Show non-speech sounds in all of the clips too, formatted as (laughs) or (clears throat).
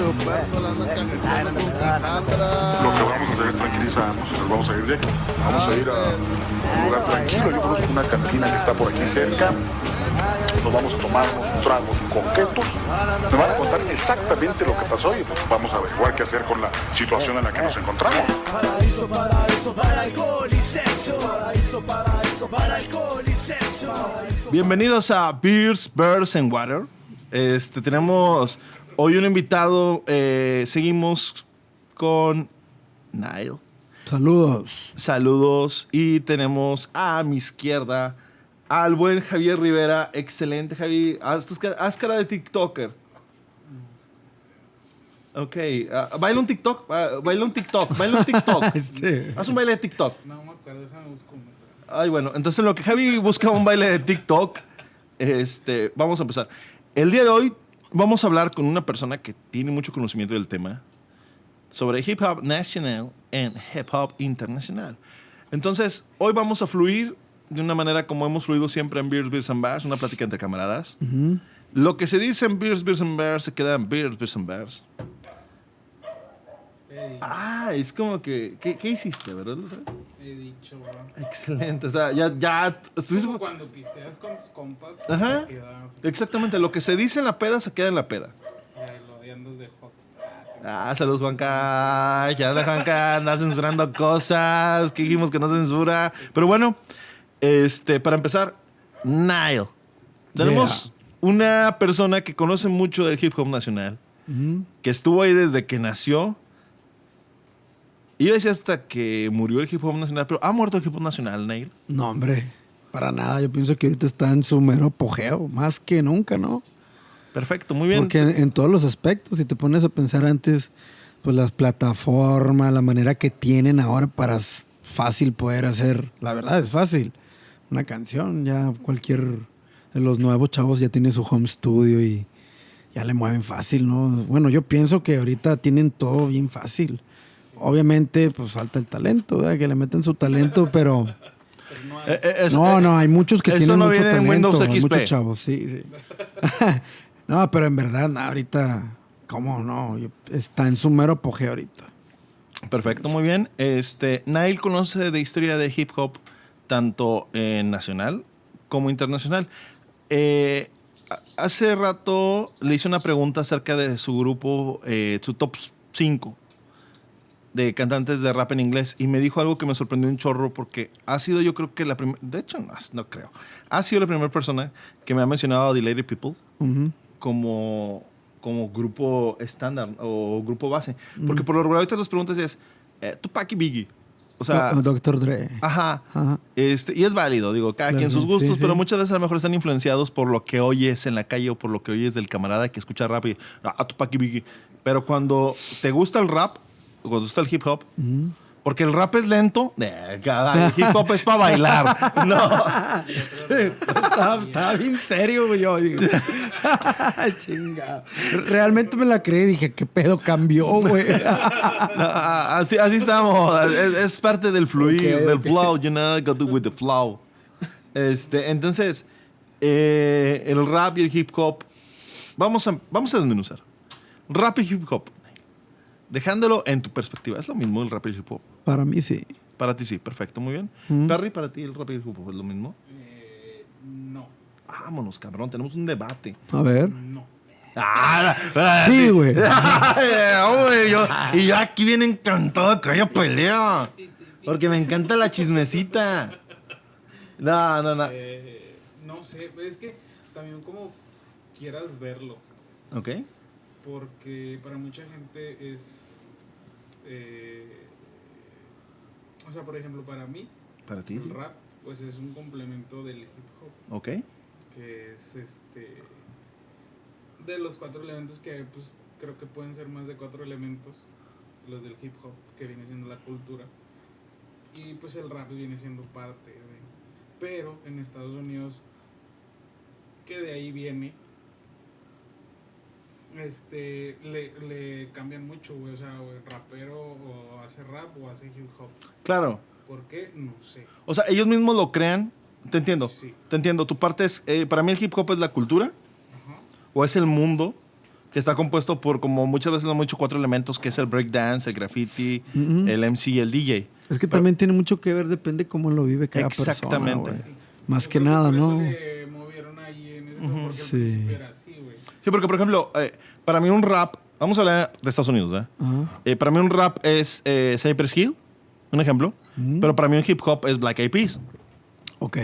Humberto la anda caneteando con Cassandra. Lo que vamos a hacer es tranquilizarnos, nos vamos a ir de aquí. Vamos a ir a un lugar tranquilo. Yo conozco una cantina que está por aquí cerca. Nos vamos a tomar unos tragos coquetos. Me van a contar exactamente lo que pasó y pues vamos a averiguar qué hacer con la situación en la que nos encontramos. Paraíso, paraíso para alcohol y sexo. Paraíso, paraíso para alcohol y sexo. Bienvenidos a Beers, Birds and Water. Este, tenemos hoy un invitado. eh, seguimos con Nile. Saludos. Saludos. Y tenemos a mi izquierda al buen Javier Rivera. Excelente, Javi. Haz, cara de TikToker. Ok. ah, baila un TikTok. ah, baila un TikTok. Baila un TikTok. (laughs) Haz un baile de TikTok. No me acuerdo, déjame buscar. Ay, bueno, entonces en lo que Javi busca un baile de TikTok, este, vamos a empezar. El día de hoy vamos a hablar con una persona que tiene mucho conocimiento del tema sobre hip hop nacional y hip hop internacional. Entonces, hoy vamos a fluir de una manera como hemos fluido siempre en Beers, Beers and Bars, una plática entre camaradas. Lo que se dice en Beers, Beers and Bars se queda en Beers, Beers and Bars. Ah, es como que, ¿qué, qué hiciste, verdad? he dicho, bro. Excelente, o sea, ya, ya, Como cuando pisteas con tus compas, pues, Ajá. se queda, se- Exactamente, lo que se dice en la peda se queda en la peda. ya, lo, ya andas de hot. Ah, saludos Juanca. Ya anda Juanca, anda censurando cosas que dijimos que no censura. Pero bueno, este, para empezar, Nile. Tenemos una persona que conoce mucho del hip hop nacional, que estuvo ahí desde que nació. Iba a decir hasta que murió el hip hop nacional, pero ha muerto el hip hop nacional, Nile. No, hombre, para nada. Yo pienso que ahorita está en su mero apogeo, más que nunca, ¿no? Perfecto, muy bien. Porque en, en todos los aspectos, si te pones a pensar antes, pues las plataformas, la manera que tienen ahora para fácil poder hacer, la verdad es fácil. Una canción, ya cualquier de los nuevos chavos ya tiene su home studio y ya le mueven fácil, ¿no? Bueno, yo pienso que ahorita tienen todo bien fácil. Obviamente, pues falta el talento, ¿verdad? Que le meten su talento, (laughs) pero... Eh, eh, es- No, eh, no, hay muchos que tienen no mucho viene en talento. Windows hay XP. Muchos chavos, sí, sí. (laughs) no, pero en verdad, no, ahorita, ¿cómo no? Está en su mero apogeo ahorita. Perfecto, muy bien. Este, Nail conoce de historia de hip hop tanto en nacional como internacional. Eh, hace rato le hice una pregunta acerca de su grupo, eh, su top 5 de cantantes de rap en inglés y me dijo algo que me sorprendió un chorro porque ha sido yo creo que la primera, de hecho no, no creo, ha sido la primera persona que me ha mencionado a The Lady People Ujú. como, como grupo estándar o grupo base. Porque Mm. por lo regular ahorita las preguntas es eh, Tupac y Biggie. O sea, Do- Dr. Dre. ajá. Ajá. Este, y es válido, digo, cada Claro, quien sus sí, gustos, sí. pero muchas veces a lo mejor están influenciados por lo que oyes en la calle o por lo que oyes del camarada que escucha rap y, ah, Tupac y Biggie. Pero cuando te gusta el rap, cuando gusta el hip hop, porque el rap es lento, eh, el hip hop es para bailar. (laughs) No. estaba, estaba bien serio, güey. Yo digo, (laughs) chingado. Realmente me la creí. Dije, ¿qué pedo cambió, güey? (laughs) Así, así estamos. Es, es parte del fluir, del flow. You know, got to do with the flow. Este, entonces, eh, el rap y el hip hop, vamos a, vamos a desmenuzar. Rap y hip hop, dejándolo en tu perspectiva, ¿es lo mismo el rap y el hip hop? Para mí sí. Para ti sí, perfecto, muy bien. Mm. Perry, para ti el rap y el hip hop es lo mismo. Eh, no, Vámonos, cabrón, tenemos un debate. A ver. no. Ah, ah, Sí, güey. (laughs) Y yo aquí bien encantado de que haya pelea. Porque me encanta la chismecita. No, no, no. Eh, no sé, es que también como quieras verlo, Ok. porque para mucha gente es... eh, o sea, por ejemplo, para mí, Para ti, el sí. rap pues es un complemento del hip hop. Ok. que es este de los cuatro elementos que pues creo que pueden ser más de cuatro elementos los del hip hop que viene siendo la cultura y pues el rap viene siendo parte de pero en Estados Unidos que de ahí viene este le, le cambian mucho güey o sea o el rapero o hace rap o hace hip hop Claro. ¿por qué? no sé O sea, ellos mismos lo crean. Te entiendo. Sí. Te entiendo. Tu parte es. eh, para mí el hip hop es la cultura Ajá. o es el mundo que está compuesto por, como muchas veces lo hemos dicho, cuatro elementos, que es el breakdance, el graffiti, Ujú. el MC y el DJ. Es que también tiene mucho que ver, depende cómo lo vive cada persona. Exactamente. güey. Sí. Más Yo que nada, por eso ¿no? le movieron ahí en ese Ujú. porque al Sí. Sí, porque, por ejemplo, eh, para mí un rap, vamos a hablar de Estados Unidos, ¿eh? Eh, para mí un rap es eh, Cypress Hill, un ejemplo, Mm. pero para mí un hip hop es Black Eyed Peas, Ok,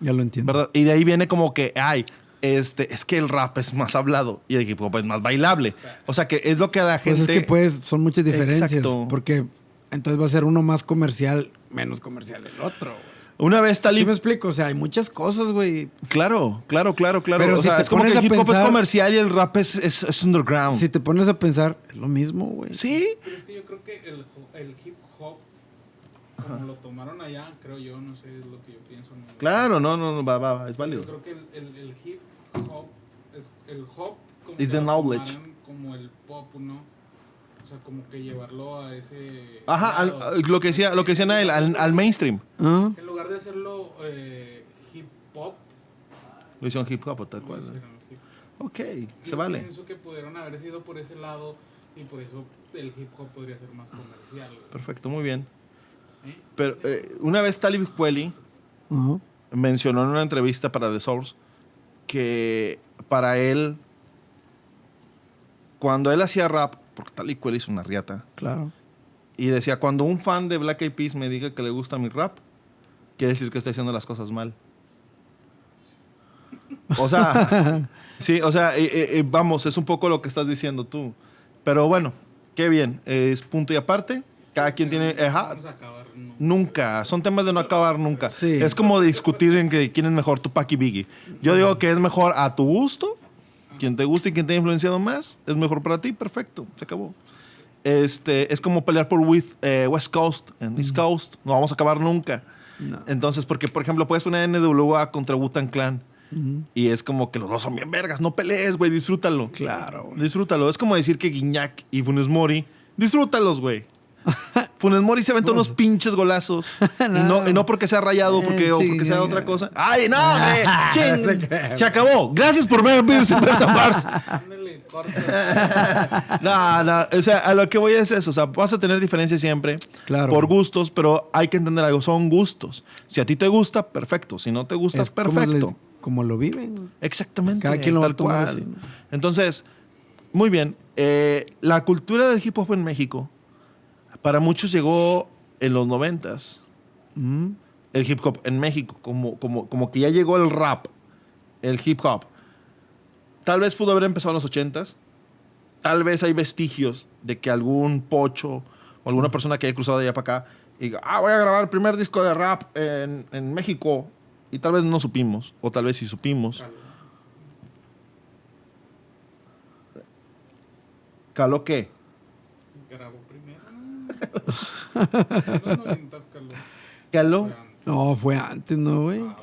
ya lo entiendo. ¿verdad? Y de ahí viene como que, ay, este, es que el rap es más hablado y el hip hop es más bailable. O sea, que es lo que a la Pues gente... es que pues son muchas diferencias. Exacto. Porque entonces va a ser uno más comercial, menos comercial el otro. güey. Una vez ¿Sí Talib... me explico? O sea, hay muchas cosas, güey. Claro, claro, claro, claro. Pero o si sea, te es como que pones el a hip hop es pensar- comercial y el rap es, es, es underground. Si te pones a pensar, es lo mismo, güey. Sí, Pero es que yo creo que el, el hip hop, como lo tomaron allá, creo yo, no sé, es lo que yo pienso. ¿no? claro, no, no, no, va, va, va, es válido. Yo creo que el, el, el hip hop, es el hop como Is the knowledge. como el pop, ¿no? O sea, como que llevarlo a ese... Ajá, al- lo que decía, lo que decía Nael, al, al mainstream. Ah, En lugar de hacerlo eh, hip hop, Lo hicieron hip hop, tal cual. hicieron hip hop. Ok, se vale. pienso que pudieron haber sido por ese lado y por eso el hip hop podría ser más comercial. Perfecto, muy bien. ¿Eh? Pero eh, una vez Talib Kweli mencionó en una entrevista para The Source que para él, cuando él hacía rap, porque Talib Kweli es una riata, Claro. y decía, cuando un fan de Black Eyed Peas me diga que le gusta mi rap, quiere decir que estoy haciendo las cosas mal. O sea, (laughs) sí, o sea, eh, eh, vamos, es un poco lo que estás diciendo tú. Pero bueno, qué bien, es punto y aparte. Cada quien tiene... ajá, Vamos a acabar. no. Nunca. Son temas de no acabar nunca. Sí. Es como discutir en que quién es mejor, Tupac y Biggie. Yo digo que es mejor a tu gusto. Quien te guste y quien te ha influenciado más, es mejor para ti. Perfecto. Se acabó. Este, es como pelear por with, eh, West Coast en East Coast. No vamos a acabar nunca. No. Entonces, porque, por ejemplo, puedes poner NWA contra Wu-Tang Clan. Y es como que los dos son bien vergas. No pelees, güey. Disfrútalo. Claro, güey. Disfrútalo. Es como decir que Guiñac y Funes Mori, disfrútalos, güey. (laughs) Funes Mori se aventó unos pinches golazos. (laughs) Y, no, y no porque sea rayado porque, Eh, o porque sea otra cosa. ¡Ay, no, (laughs) hombre! ¡Ching! Se acabó. Gracias por ver Beers and Bears and Bars. Ándale, corta. No, no. O sea, a lo que voy es eso. O sea, vas a tener diferencias siempre. Claro. Por gustos, pero hay que entender algo. Son gustos. Si a ti te gusta, perfecto. Si no te gusta, Es como perfecto. Como, lo viven. Exactamente. Cada quien lo va a tal tomar cual. así, ¿no? Entonces, muy bien. Eh, la cultura del hip hop en México, para muchos llegó en los noventas. Ujú. El hip hop en México, como, como, como que ya llegó el rap, el hip hop. Tal vez pudo haber empezado en los ochentas. Tal vez hay vestigios de que algún pocho o alguna persona que haya cruzado de allá para acá y diga, ah, voy a grabar el primer disco de rap en, en México. Y tal vez no supimos, o tal vez sí supimos. ¿Caló qué? Grabó primero. En los noventas, Carlos. ¿Caló? No, fue antes, ¿no, güey? Ah.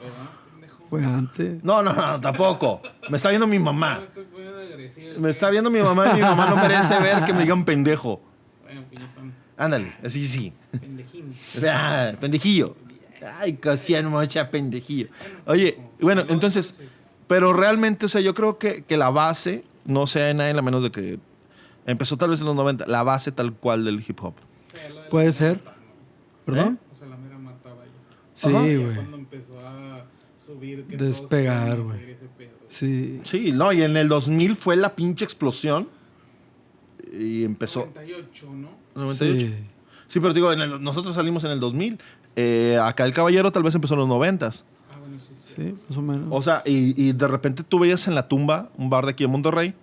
Fue antes. No, no, no, tampoco. Me está viendo mi mamá. Me está viendo mi mamá y mi mamá no merece ver que me digan pendejo. Bueno, piñatón. Ándale, así sí. Pendejín. (laughs) Ah, pendejillo. Ay, cosían mucha pendejillo. Oye, bueno, entonces, pero realmente, o sea, yo creo que, que la base, no sé nadie, a menos de que empezó tal vez en los 90, la base tal cual del hip hop. Puede ser. ¿no? ¿Perdón? O sea, la mera mataba ya. Sí, güey. cuando empezó a subir, que Despegar, güey. Sí. Sí, no, y en el 2000 fue la pinche explosión. Y empezó. 98, ¿no? 98. Sí, Sí. pero digo, en el- nosotros salimos en el 2000. Eh, acá el caballero tal vez empezó en los 90. Ah, bueno, sí, sí. Sí, más o menos. O sea, y, y de repente tú veías en la tumba, un bar de aquí en Monterrey,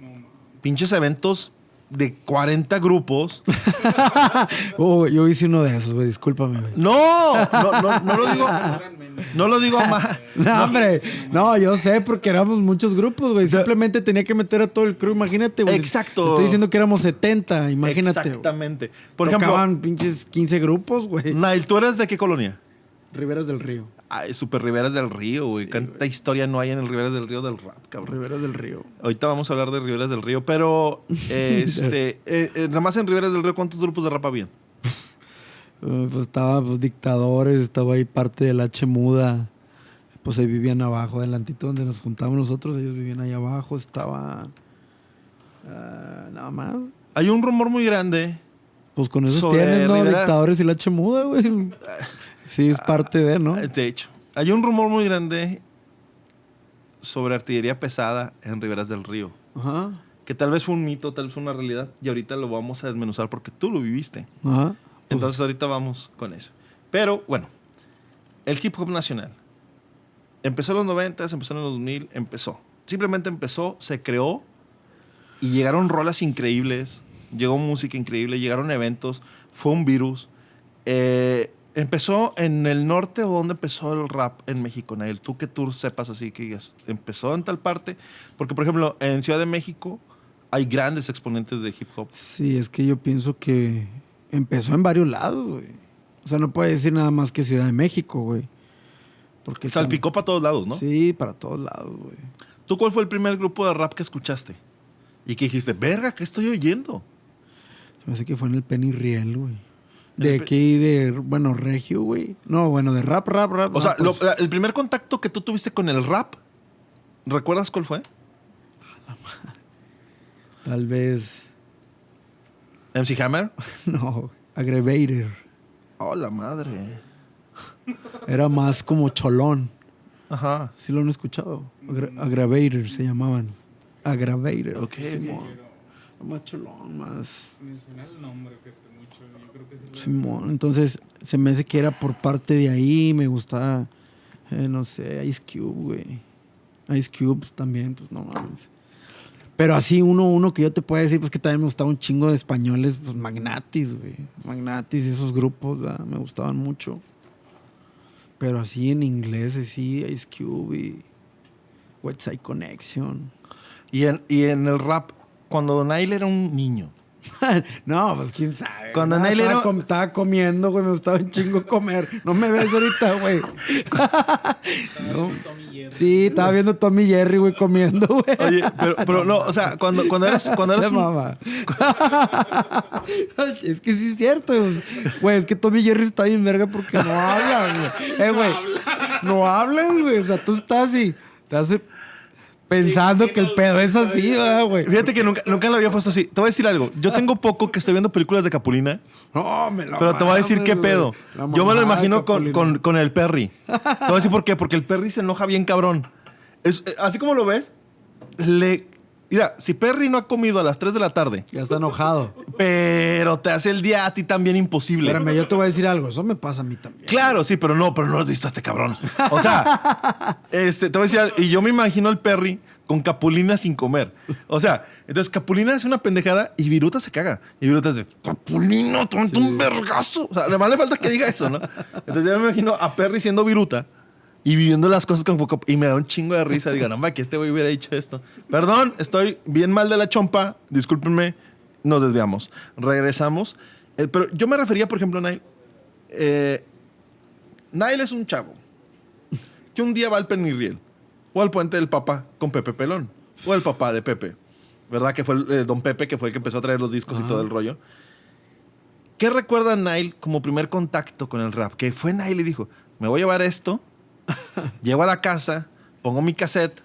No, no. pinches eventos de 40 grupos. (laughs) Oh, yo hice uno de esos, güey. Discúlpame, güey. No, no, no, no lo digo. No lo digo a más. (laughs) No, hombre. No, yo sé porque éramos muchos grupos, güey. Simplemente tenía que meter a todo el crew. Imagínate, güey. Exacto. Te Estoy diciendo que éramos 70. Imagínate. Exactamente. Por ejemplo, Tocaban pinches 15 grupos, güey. Nail, ¿tú eres de qué colonia? Riberas del Río. Ay, Super Riberas del Río, güey. Sí, güey. historia no hay en el Riberas del Río del rap, cabrón. Riberas del Río. Ahorita vamos a hablar de Riberas del Río, pero (laughs) este, eh, eh, nada más en Riberas del Río, ¿cuántos grupos de rap habían? Eh, pues estaba pues, Dictadores, estaba ahí parte del H Muda. Pues ahí vivían abajo, adelantito donde nos juntábamos nosotros, ellos vivían ahí abajo. Estaba. Ah, nada más. Hay un rumor muy grande. Pues con esos Sobre tienes, ¿no? Riveras. Dictadores y la chemuda, güey. Sí, es parte de, ¿no? De hecho, hay un rumor muy grande sobre artillería pesada en Riberas del Río. Ajá. Que tal vez fue un mito, tal vez fue una realidad. Y ahorita lo vamos a desmenuzar porque tú lo viviste. Ajá. Pues, Entonces ahorita vamos con eso. Pero bueno, el hip hop nacional. Empezó en los 90, empezó en los 2000, empezó. Simplemente empezó, se creó y llegaron rolas increíbles, llegó música increíble, llegaron eventos, fue un virus. Eh, empezó en el norte o dónde empezó el rap en México, Nael. Tú que tú sepas así que digas, empezó en tal parte. Porque, por ejemplo, en Ciudad de México hay grandes exponentes de hip hop. Sí, es que yo pienso que empezó en varios lados, güey. O sea, no puede decir nada más que Ciudad de México, güey. Porque Salpicó para todos lados, ¿no? Sí, para todos lados, güey. ¿Tú cuál fue el primer grupo de rap que escuchaste? Y que dijiste, verga, ¿qué estoy oyendo? Se me hace que fue en el Penny Riel, güey. De el aquí, de, bueno, Regio, güey. No, bueno, de rap, rap, rap. O sea, lo- pues, la- el primer contacto que tú tuviste con el rap, ¿recuerdas cuál fue? (laughs) Tal vez, MC Hammer. (laughs) no, Aggravator. Oh, la madre. Era más como cholón. Ajá. ¿Sí lo han escuchado? Aggra- Aggravator se llamaban. Aggravator. Ok. Pero Más cholón, más... me suena el nombre, fíjate mucho. Yo creo que sí lo Simón. Entonces, se me hace que era por parte de ahí. Me gustaba, eh, no sé, Ice Cube, güey. Ice Cube también, pues no mames. Pero así uno, uno que yo te puedo decir, pues que también me gustaba un chingo de españoles, pues Magnatis, güey. Magnatis, esos grupos, ¿verdad? me gustaban mucho. Pero así en inglés, así, Ice Cube y West Side Connection. Y en, y en el rap, cuando Nail era un niño. (laughs) no, pues quién sabe. Cuando Nail estaba, era- com- estaba comiendo, güey, me gustaba un chingo comer. No me ves ahorita, güey. (laughs) Estaba No. viendo Tommy Jerry. Sí, estaba viendo Tommy Jerry, güey, comiendo, güey. Oye, pero, pero no, o sea, cuando, cuando eras, cuando eras (laughs) un- mamá. es que sí es cierto. Güey, es que Tommy Jerry está bien verga porque no hablan, güey. Eh, güey. No hablan, güey. O sea, tú estás así. Estás pensando que el pedo es así, ¿verdad, güey. Fíjate que nunca, nunca lo había puesto así. Te voy a decir algo. Yo tengo poco que estoy viendo películas de Capulina, No, me lo pero te voy a decir mames, qué güey. pedo. La Yo me lo imagino con, Capulina. con, con el Perry. Te voy a decir por qué. Porque el Perry se enoja bien cabrón. Es, eh, así como lo ves, le... Mira, si Perry no ha comido a las 3 de la tarde, Ya está enojado. pero te hace el día a ti también imposible. Espérame, yo te voy a decir algo. Eso me pasa a mí también. Claro, sí, pero no, pero no has visto a este cabrón. O sea, (laughs) este, te voy a decir, algo, y yo me imagino al Perry con Capulina sin comer. O sea, entonces Capulina hace una pendejada y Viruta se caga. Y Viruta dice, Capulina, tonto, un vergazo. O sea, además le falta que diga eso, ¿no? Entonces yo me imagino a Perry siendo Viruta y viviendo las cosas con poco. Y me da un chingo de risa. Digo, no, ma, que este güey hubiera dicho esto. Perdón, estoy bien mal de la chompa. Discúlpenme, nos desviamos. Regresamos. Eh, pero yo me refería, por ejemplo, Nail. Eh, Nail es un chavo que un día va al Penirriel o al Puente del Papa con Pepe Pelón o el papá de Pepe, ¿verdad? Que fue el, eh, Don Pepe, que fue el que empezó a traer los discos y Ajá. todo el rollo. ¿Qué recuerda Nail como primer contacto con el rap? Que fue Nail y dijo, me voy a llevar esto, llego a la casa, pongo mi cassette,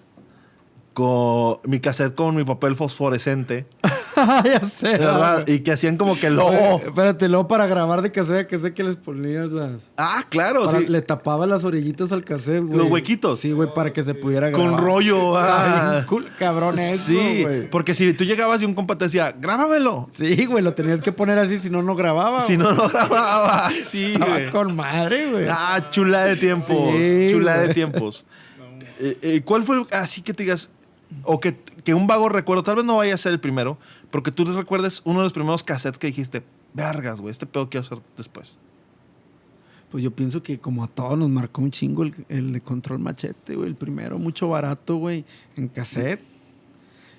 con, mi cassette con mi papel fosforescente, (laughs) ya sé. ¿verdad? Y que hacían como que. Oye, (laughs) Espérate, luego para grabar de cassette, que sé que les ponías las... Ah, claro, para- sí. Le tapaba las orillitas al cassette, güey. Los huequitos. Sí, güey, para que se pudiera grabar. Con rollo. Ah. cool, cabrón eso, Sí, güey. porque si tú llegabas y un compa te decía, grábamelo. Sí, güey, lo tenías que poner así, si no, no grababa. Si no, no grababa. (laughs) Sí, güey. con madre, güey. Ah, chula de tiempos. Sí, chula de tiempos. Eh, eh, ¿Cuál fue así que te digas, o que, que un vago recuerdo, tal vez no vaya a ser el primero, porque tú recuerdes uno de los primeros cassettes que dijiste, vergas, güey, este pedo quiero hacer después? Pues yo pienso que como a todos nos marcó un chingo el, el de Control Machete, güey. El primero, mucho barato, güey, en cassette.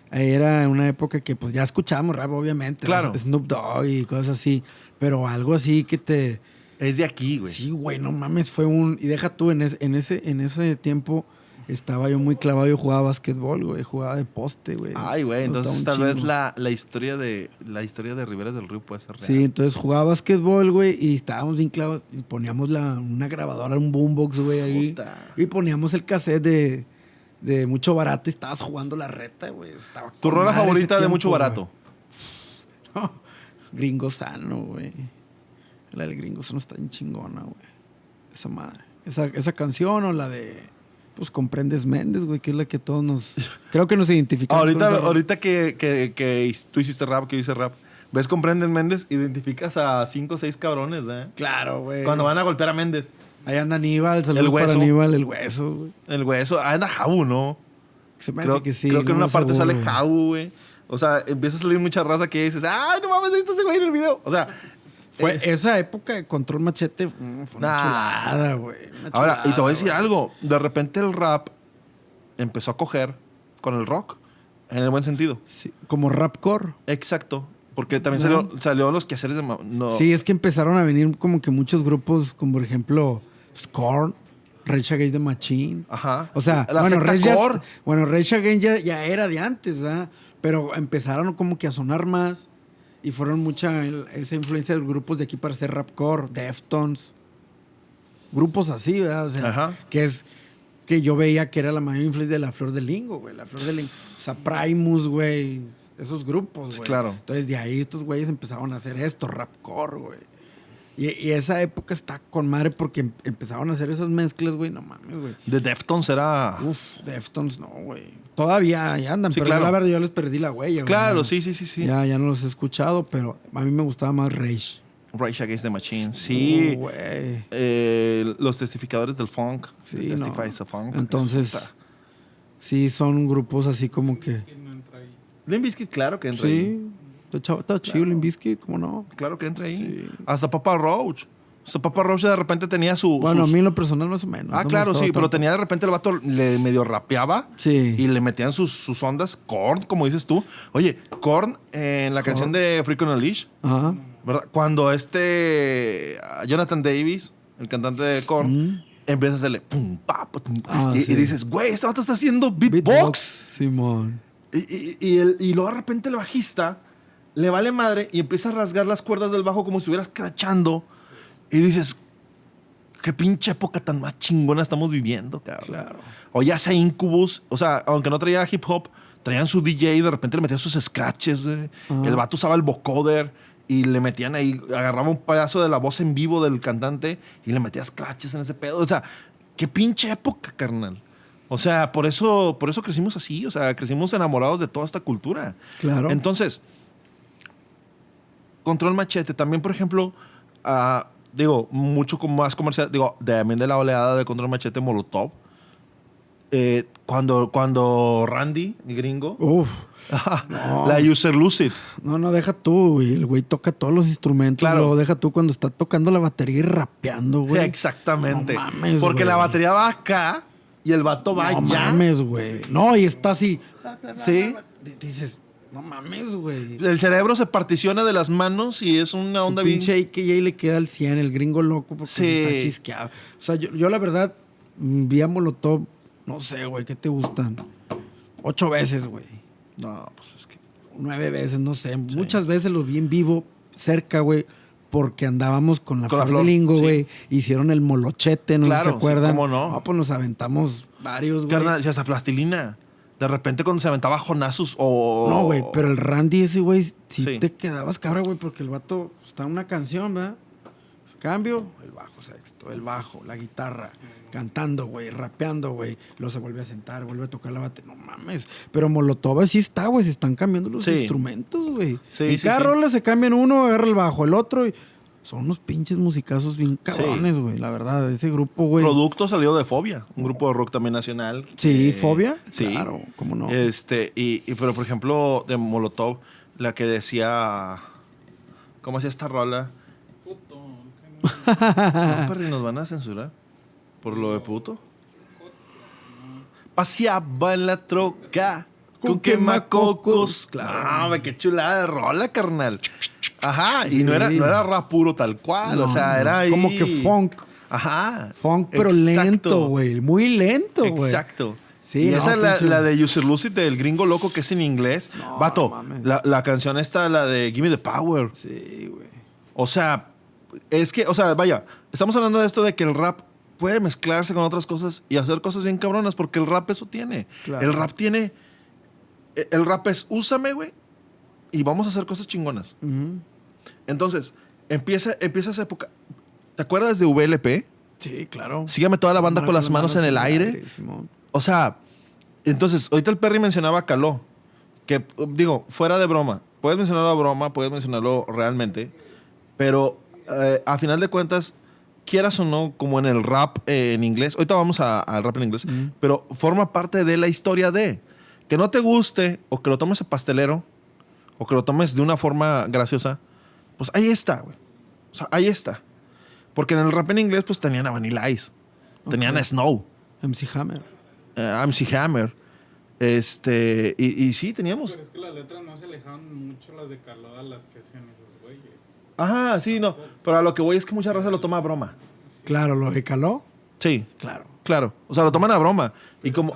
Era una época que pues ya escuchábamos rap, obviamente. Claro. Snoop Dogg y cosas así. Pero algo así que te... Es de aquí, güey. Sí, güey, no mames, fue un... Y deja tú, en, es- en, ese, en ese tiempo estaba yo muy clavado. Yo jugaba básquetbol, güey. Jugaba de poste, güey. Ay, güey, entonces tal vez la, la historia de la historia de Riveras del Río puede ser real. Sí, entonces jugaba básquetbol, güey, y estábamos bien clavados. Y poníamos la, una grabadora, un boombox, güey, ahí. Puta. Y poníamos el cassette de, de mucho barato y estabas jugando la reta, güey. Tu rola favorita de mucho barato. (laughs) güey. Gringo sano, güey. La del gringo sano está bien chingona, güey. Esa madre. Esa, esa canción o la de. Pues comprendes Méndez, güey, que es la que todos nos. Creo que nos identificamos. Ahorita, ahorita que, que, que tú hiciste rap, que yo hice rap, ves comprendes Méndez, identificas a cinco o seis cabrones, ¿eh? Claro, güey. Cuando van a golpear a Méndez. Ahí anda Aníbal, saludos El para hueso. Aníbal, el hueso, güey. El güeso, ah, anda Jabu, ¿no? Se me Creo, hace que sí. creo que en una parte seguro. sale Jabu, güey. O sea, empieza a salir mucha raza que dices, ¡ay, no mames, ahí está ese güey en el video! O sea, Fue eh, esa época de control machete. mm, Fue una Nah. chulada, güey. ahora, y te voy a decir algo. De repente el rap empezó a coger con el rock, en el buen sentido. Sí, como rapcore. Exacto. Porque también salió, salió los quehaceres de... No. Sí, es que empezaron a venir como que muchos grupos, como por ejemplo, Scorn, Rage Against the Machine. Ajá. O sea, la bueno, Rage, ya- bueno, Rage Against ya, ya era de antes, ¿verdad? Pero empezaron como que a sonar más y fueron mucha el- esa influencia de grupos de aquí para hacer rapcore, Deftones, grupos así, ¿verdad? O sea, Ajá. que es que yo veía que era la mayor influencia de la Flor de Lingo, güey, la Flor de Lingo, o sea, Primus, güey, esos grupos, Sí, güey. claro. Entonces de ahí estos güeyes empezaron a hacer esto, rapcore, güey. Y, y esa época está con madre porque em- empezaron a hacer esas mezclas, güey, no mames, güey. De Deftones era... Uf, Deftones no, güey. Todavía ahí andan, Sí, pero claro. yo, la verdad yo les perdí la huella, güey. Claro, sí, sí, sí, sí. Ya, ya no los he escuchado, pero a mí me gustaba más Rage. Rage Against the Machine. Sí. Uh, güey. Eh, los testificadores del funk. Sí, The no. Funk. Entonces, Está- sí, son grupos así como que... Que no entra ahí. Limp Bizkit, claro que entra ahí. Sí, chavo, está chido Limp Bizkit, ¿cómo no? Claro que entra ahí. Sí. Hasta Papa Roach. O sea, Papa Roach de repente tenía su... Bueno, a mí en lo personal más o menos. Ah, no claro, sí, pero tenía de repente el vato le medio rapeaba Sí. y le metían sus, sus ondas. Korn, como dices tú. Oye, Korn en la canción de Freak on a Leash, Ajá. ¿verdad? Cuando este ah, Jonathan Davis, el cantante de Korn, Mm. empieza a hacerle pum, pa, Ah, y, sí. y dices, güey, este vato está haciendo beatbox. Simón. Y, y- y el- y luego de repente el bajista le vale madre y empieza a rasgar las cuerdas del bajo como si estuvieras crachando. Y dices, qué pinche época tan más chingona estamos viviendo, cabrón. Claro. O ya sea Incubus, o sea, aunque no traía hip hop, traían su DJ y de repente le metían sus scratches. El vato usaba el vocoder y le metían ahí, agarraba un pedazo de la voz en vivo del cantante y le metía scratches en ese pedo. O sea, qué pinche época, carnal. O sea, por eso, por eso crecimos así, o sea, crecimos enamorados de toda esta cultura. Claro. Entonces, Control Machete, también, por ejemplo, ah, digo, mucho como más comercial, digo, también de la oleada de Control Machete Molotov. Eh, cuando, cuando Randy, mi gringo, Uf. (laughs) No. la User Lucid. No, no, deja tú, güey. El güey toca todos los instrumentos. Claro. Luego deja tú cuando está tocando la batería y rapeando, güey. Exactamente. No mames, Porque la güey. batería va acá y el vato va No allá. mames, güey. No, y está así. Sí. Dices, no mames, güey. El cerebro se particiona de las manos y es una onda bien. pinche AKJ le queda al 100, el gringo loco, porque Sí. está chisqueado. O sea, yo, yo la verdad mm, vi a Molotov, no sé, güey, ¿qué te gustan? Ocho veces, güey. No, pues es que. Nueve veces, no sé. Muchas veces los vi en vivo, cerca, güey. Porque andábamos con la Con flor de sí. güey. Hicieron el molochete, no Claro, se sí, acuerdan. cómo no. pues nos aventamos varios, güey. Hasta plastilina. De repente cuando se aventaba Jonasus o. No, güey, pero el Randy ese, güey, Sí. te quedabas cabra, güey, porque el vato está en una canción, ¿verdad? Cambio, el bajo sexto, el bajo, la guitarra, cantando, güey, rapeando, güey. Luego se vuelve a sentar, vuelve a tocar la batería. No mames. Pero Molotov así está, güey, se están cambiando los Sí. instrumentos, güey. Sí, en sí, cada rola se cambian uno, agarra el bajo, el otro y... Son unos pinches musicazos bien cabrones, güey, la verdad. Ese grupo, güey. Producto salió de Fobia, un grupo de rock también nacional. Sí, Eh, ¿Fobia? Sí. Claro, cómo no. Este, y, y- pero por ejemplo, de Molotov, la que decía. ¿Cómo hacía esta rola? Puto. No, (laughs) perri, nos van a censurar. Por lo de puto. Paseaba en la troca con quemacocos. Claro. Hombre, qué chulada de rola, carnal. Ajá, y no, era, no era rap puro tal cual, o sea, era ahí. Como que funk. Ajá. Funk, pero Exacto. lento, güey. Muy lento, güey. Exacto. Sí, y no, esa es la, la de User Lucid del gringo loco que es en inglés. No, Vato, la, la canción esta, la de Gimme the Power. Sí, güey. O sea, es que, o sea, vaya, estamos hablando de esto de que el rap puede mezclarse con otras cosas y hacer cosas bien cabronas, porque el rap eso tiene. Claro. El rap tiene. E- El rap es úsame, güey, y vamos a hacer cosas chingonas. Entonces, empieza, empieza esa época. ¿Te acuerdas de VLP? Sí, claro. Sígame toda la banda con las manos en el aire. O sea, entonces, ahorita el Perry mencionaba a Caló. Que, digo, fuera de broma. Puedes mencionarlo a broma, puedes mencionarlo realmente. Pero eh, a final de cuentas, quieras o no, como en el rap eh, en inglés. Ahorita vamos al rap en inglés. Pero forma parte de la historia de. Que no te guste o que lo tomes a pastelero o que lo tomes de una forma graciosa. Pues ahí está, güey. O sea, ahí está. Porque en el rap en inglés, pues tenían a Vanilla Ice. Tenían a Snow MC Hammer. eh, MC Hammer. Este, y, y sí, teníamos. Pero es que las letras no se alejaban mucho las de Caló a las que hacían esos güeyes. Ajá, sí, no. Pero a lo que voy es que mucha raza lo toma a broma. Claro, lo de Caló. Sí, Claro. Claro. O sea, lo toman a broma. Y como.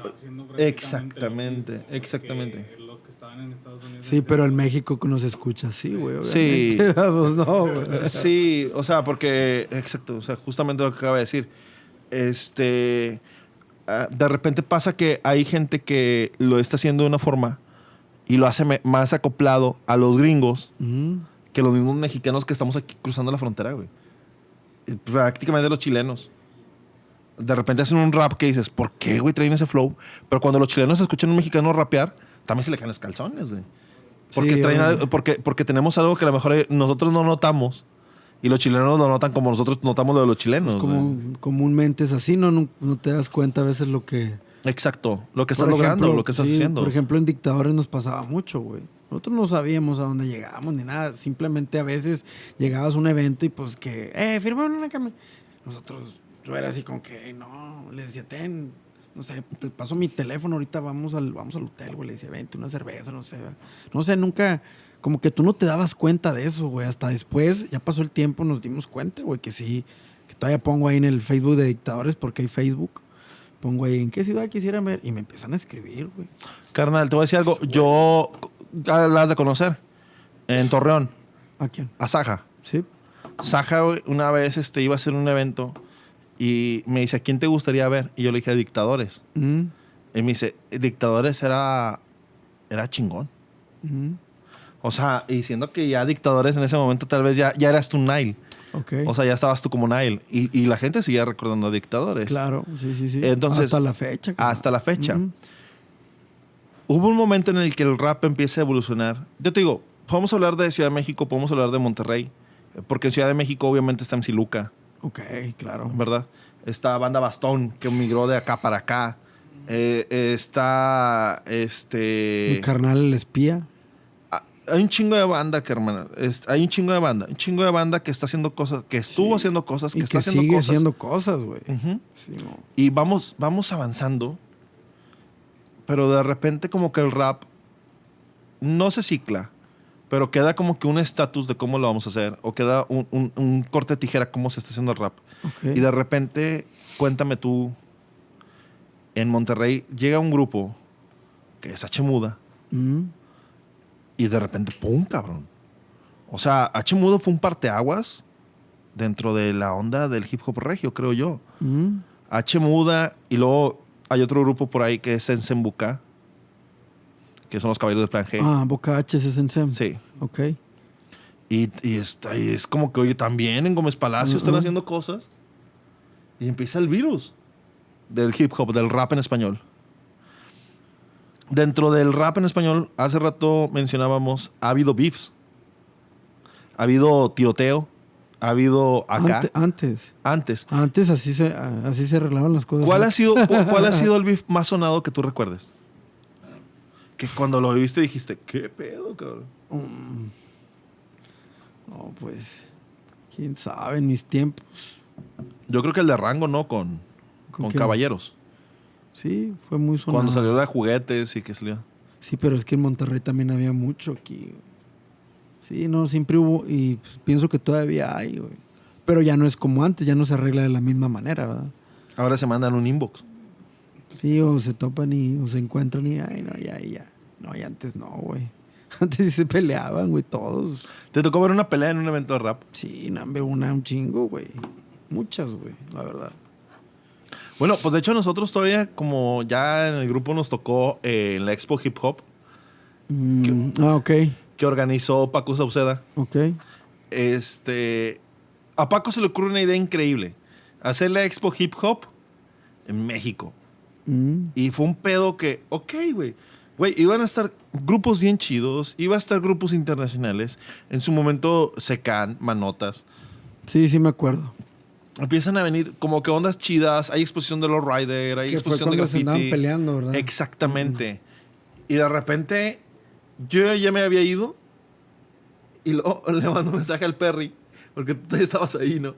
Exactamente, exactamente. que Los que estaban en Estados Unidos. Sí, pero en México nos escucha así, güey. Sí. (laughs) no, (laughs) güey. Sí, o sea, porque. Exacto, o sea, justamente lo que acaba de decir. Este. ah, de repente pasa que hay gente que lo está haciendo de una forma y lo hace más acoplado a los gringos que los mismos mexicanos que estamos aquí cruzando la frontera, güey. Y Prácticamente los chilenos. De repente hacen un rap que dices, ¿por qué, güey, traen ese flow? Pero cuando los chilenos escuchan a un mexicano rapear, también se le caen los calzones, güey. Porque, Sí, traen algo- porque, porque tenemos algo que a lo mejor eh, nosotros no notamos y los chilenos lo notan como nosotros notamos lo de los chilenos. Pues como, comúnmente es así, ¿no? no no te das cuenta a veces lo que... Exacto, lo que estás logrando, lo que estás sí, haciendo. Por ejemplo, en dictadores nos pasaba mucho, güey. Nosotros no sabíamos a dónde llegábamos ni nada. Simplemente a veces llegabas a un evento y pues que, eh, firmaron una cámara. Nosotros, yo era así como que, no, le decía, ten, no sé, te paso mi teléfono, ahorita vamos al, vamos al hotel, güey. Le decía, vente una cerveza, no sé. No sé, nunca, como que tú no te dabas cuenta de eso, güey. Hasta después, ya pasó el tiempo, nos dimos cuenta, güey, que sí, que todavía pongo ahí en el Facebook de dictadores porque hay Facebook. Pongo ahí, ¿en qué ciudad quisieran ver? Y me empiezan a escribir, güey. Carnal, te voy a decir algo. Yo, ya la has de conocer, en Torreón, ¿A quién? a Saja. Sí. Saja, una vez este, iba a hacer un evento y me dice, ¿a quién te gustaría ver? Y yo le dije, a Dictadores. Mm, Y me dice, Dictadores era, era chingón. mm, O sea, y siendo que ya Dictadores en ese momento tal vez ya, ya eras tú Nile. ok. O sea, ya estabas tú como Nile. Y, y la gente seguía recordando a Dictadores. claro, sí, sí, sí. Entonces, hasta la fecha. hasta la fecha. Hubo un momento en el que el rap empieza a evolucionar. Yo te digo, podemos hablar de Ciudad de México, podemos hablar de Monterrey. eh, Porque en Ciudad de México obviamente está MC Luca. Ok, claro. ¿verdad? Está Banda Bastón, que migró de acá para acá. Eh, está, Mi este... carnal el espía. ah, Hay un chingo de banda que, hermana, es- hay un chingo de banda, un chingo de banda que está haciendo cosas, que estuvo Sí. haciendo cosas, que Y está que haciendo sigue cosas. haciendo cosas, güey. Sí, no. Y vamos, vamos avanzando, pero de repente como que el rap no se cicla, pero queda como que un estatus de cómo lo vamos a hacer, o queda un, un- un corte de tijera cómo se está haciendo el rap. Y de repente, cuéntame tú, en Monterrey llega un grupo que es H Muda Mm, y de repente, ¡pum, cabrón! O sea, H Muda fue un parteaguas dentro de la onda del hip hop regio, creo yo. mm, H Muda y luego hay otro grupo por ahí que es Sensembuca, que son los caballeros del plan G. Ah, Boca H Sem. Sí. Ok. Y, y está, y es como que, oye, también en Gómez Palacio están haciendo cosas. Y empieza el virus del hip hop, del rap en español. Dentro del rap en español, hace rato mencionábamos, ha habido beefs. Ha habido tiroteo. Ha habido acá. Ante- antes. Antes. Antes así se, así se arreglaban las cosas. ¿Cuál ha, sido, cu- ¿Cuál ha (laughs) sido el beef más sonado que tú recuerdes? Que cuando lo viste dijiste, ¿qué pedo, cabrón? Mm. No, pues. Quién sabe, en mis tiempos. Yo creo que el de Rango, ¿no? Con, con? Caballeros. Sí, fue muy sonado. Cuando salió la de juguetes y que salió. Sí, pero es que en Monterrey también había mucho aquí. Sí, no, siempre hubo y pues, pienso que todavía hay, güey. Pero ya no es como antes, ya no se arregla de la misma manera, ¿verdad? Ahora se mandan un inbox. Sí, o se topan y o se encuentran y, ay, no, ya, ya. No, y antes no, güey. (laughs) Antes sí se peleaban, güey, todos. ¿Te tocó ver una pelea en un evento de rap? Sí, nambe una, un chingo, güey. Muchas, güey, la verdad. Bueno, pues de hecho nosotros todavía, como ya en el grupo nos tocó eh, en la Expo Hip Hop, Mm, ah, ok. que organizó Paco Sauceda, Ok. este, a Paco se le ocurre una idea increíble. Hacer la Expo Hip Hop en México. Mm, Y fue un pedo que, ok, güey. Güey, iban a estar grupos bien chidos, iba a estar grupos internacionales. En su momento, Secan, Manotas. Sí, sí me acuerdo. Empiezan a venir como que ondas chidas. Hay exposición de los Rider, hay Que fue exposición de cuando se andaban graffiti. peleando, ¿verdad? Exactamente. Y de repente, yo ya me había ido. Y luego (laughs) le mando un mensaje al Perry, porque tú estabas ahí, ¿no?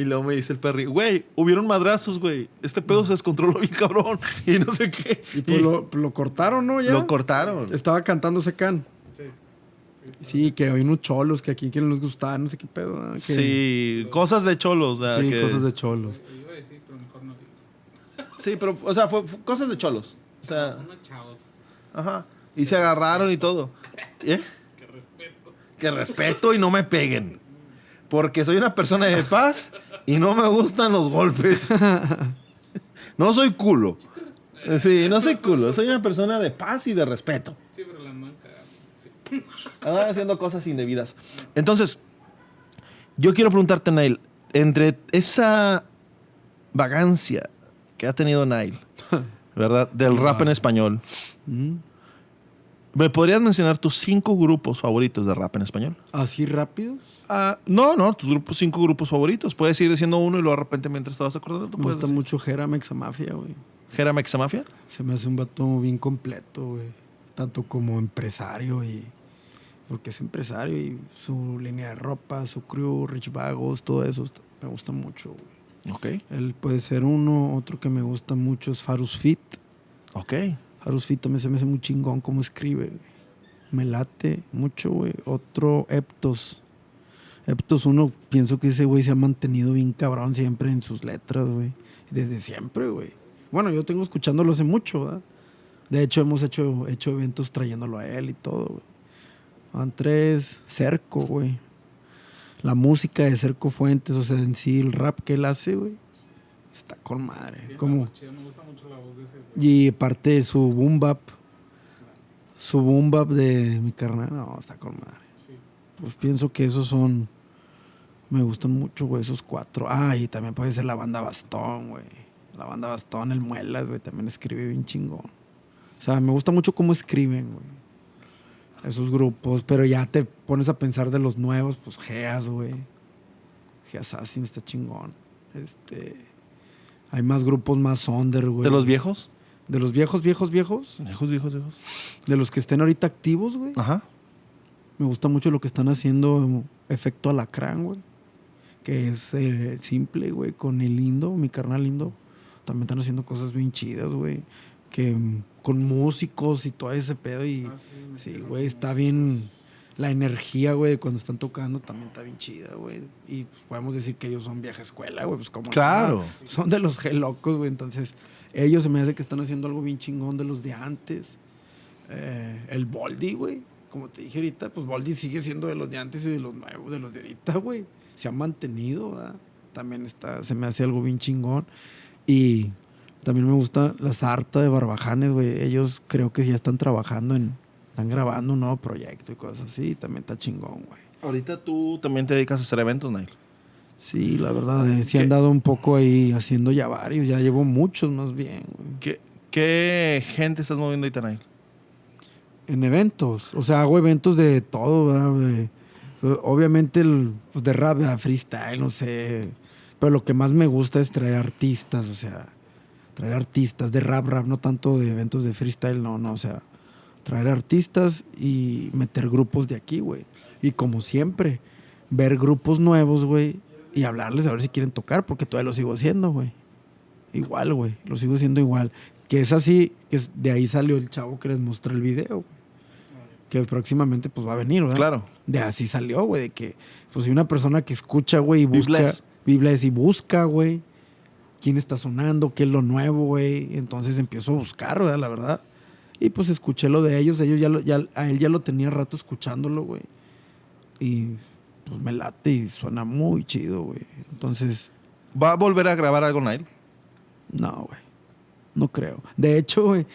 Y luego me dice el Perry, güey, hubieron madrazos, güey. Este pedo se descontroló bien cabrón. (laughs) Y no sé qué. Y pues Y lo, lo cortaron, ¿no? Ya. lo cortaron. Estaba cantando Secan. Sí. Sí, que hay unos cholos que aquí que no les gustaba, no sé qué pedo. ¿no? Que- Sí, cosas de cholos. o sea, Sí, que- cosas de cholos. Iba a decir, pero mejor no digo. (laughs) Sí, pero, o sea, fue, fue cosas de cholos. O sea, Unos chavos. ajá. Y se agarraron y todo. (laughs) ¿Eh? Que respeto. Que respeto y no me peguen. Porque soy una persona de paz y no me gustan los golpes. No soy culo. Sí, no soy culo. Soy una persona de paz y de respeto. Sí, pero la cagando. Sí. Andan haciendo cosas indebidas. Entonces, yo quiero preguntarte, Nail, entre esa vagancia que ha tenido Nail, ¿verdad? Del rap en español, Mm. ¿Me podrías mencionar tus cinco grupos favoritos de rap en español? ¿Así rápidos? Ah, no, no, tus grupos, cinco grupos favoritos. Puedes ir diciendo uno y luego de repente mientras estabas acordando, Me gusta decir. mucho Jera Mexamafia, güey. Jera Mexamafia. Se me hace un vato bien completo, güey. Tanto como empresario y... Porque es empresario y su línea de ropa, su crew, Rich Vagos, todo eso me gusta mucho, güey. Ok, Él puede ser uno. Otro que me gusta mucho es Farus Fit. ok. Farus Fit también se me hace muy chingón cómo escribe. Me late mucho, güey. Otro, Eptos. Eptos uno, pienso que ese güey se ha mantenido bien cabrón siempre en sus letras, güey. Desde siempre, güey. Bueno, yo tengo escuchándolo hace mucho, ¿verdad? De hecho, hemos hecho, hecho eventos trayéndolo a él y todo, güey. Van tres, Cerco, güey. La música de Cerco Fuentes, o sea, en sí el rap que él hace, güey. Está con madre. Tiene Como... una voz chida, Me gusta mucho la voz de ese güey. Y aparte de su boom bap, su boom bap de mi carnal, no, está con madre. Sí. Pues pienso que esos son, me gustan mucho, güey, esos cuatro. Ah, y también puede ser la banda Bastón, güey. La banda Bastón, el Muelas, güey, también escribe bien chingón. O sea, me gusta mucho cómo escriben, güey. Esos grupos, pero ya te pones a pensar de los nuevos, pues Geas, güey. Geassassin está chingón. Este, hay más grupos más under, güey. ¿De los viejos? De los viejos, viejos, viejos. Viejos, viejos, viejos. De los que estén ahorita activos, güey. Ajá. Me gusta mucho lo que están haciendo Efecto Alacrán, güey. Que es eh, simple, güey, con el lindo, mi carnal lindo. También están haciendo cosas bien chidas, güey. Que mm, con músicos y todo ese pedo. Y Ah, sí, güey, está bien. La energía, güey, cuando están tocando también está bien chida, güey. Y pues, podemos decir que ellos son vieja escuela, güey. Pues como. Claro. Son de los gelocos, güey. Entonces, ellos se me hace que están haciendo algo bien chingón de los de antes. Eh, el Boldi, güey. Como te dije ahorita, pues Boldi sigue siendo de los de antes y de los nuevos, de los de ahorita, güey. Se han mantenido, ¿verdad? También está, se me hace algo bien chingón. Y también me gusta la sarta de Barbajanes, güey. Ellos creo que ya están trabajando en, están grabando un nuevo proyecto y cosas así. También está chingón, güey. Ahorita tú también te dedicas a hacer eventos, Nail. Sí, la verdad, eh, sí han dado un poco ahí haciendo ya varios. Ya llevo muchos más bien, güey. ¿Qué, ¿Qué gente estás moviendo ahorita, Nail? En eventos. O sea, hago eventos de todo, ¿verdad? De- obviamente el, pues de rap, de freestyle, no sé. Pero lo que más me gusta es traer artistas, o sea, traer artistas de rap, rap, no tanto de eventos de freestyle, no, no, o sea, traer artistas y meter grupos de aquí, güey. Y como siempre, ver grupos nuevos, güey, y hablarles a ver si quieren tocar, porque todavía lo sigo haciendo, güey. Igual, güey, lo sigo haciendo igual. Que es así, que de ahí salió el chavo que les mostré el video, güey. Que próximamente pues va a venir, ¿verdad? Claro. De así salió, güey, de que pues hay una persona que escucha, güey, y busca. Bibless y busca, güey, quién está sonando, qué es lo nuevo, güey. Entonces empiezo a buscar, ¿verdad? La verdad. Y pues escuché lo de ellos, ellos ya, lo- ya a él ya lo tenía rato escuchándolo, güey. Y pues me late y suena muy chido, güey. Entonces, ¿Va a volver a grabar algo, Nail? No, güey. No creo. De hecho, güey,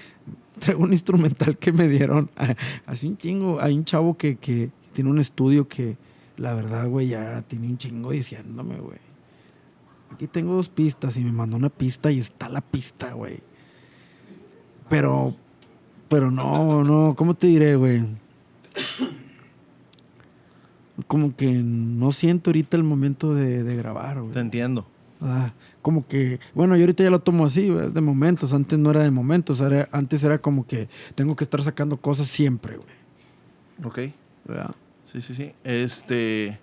traigo un instrumental que me dieron. (laughs) Así un chingo. Hay un chavo que, que tiene un estudio que, la verdad, güey, ya tiene un chingo diciéndome, güey. Aquí tengo dos pistas y me mandó una pista y está la pista, güey. Pero, pero no, no, ¿cómo te diré, güey? Como que no siento ahorita el momento de, de grabar, güey. Te entiendo. Ah, como que, bueno, yo ahorita ya lo tomo así, güey, es de momentos. Antes no era de momentos, era- antes era como que tengo que estar sacando cosas siempre, güey. Ok. ¿verdad? Sí, sí, sí. Este.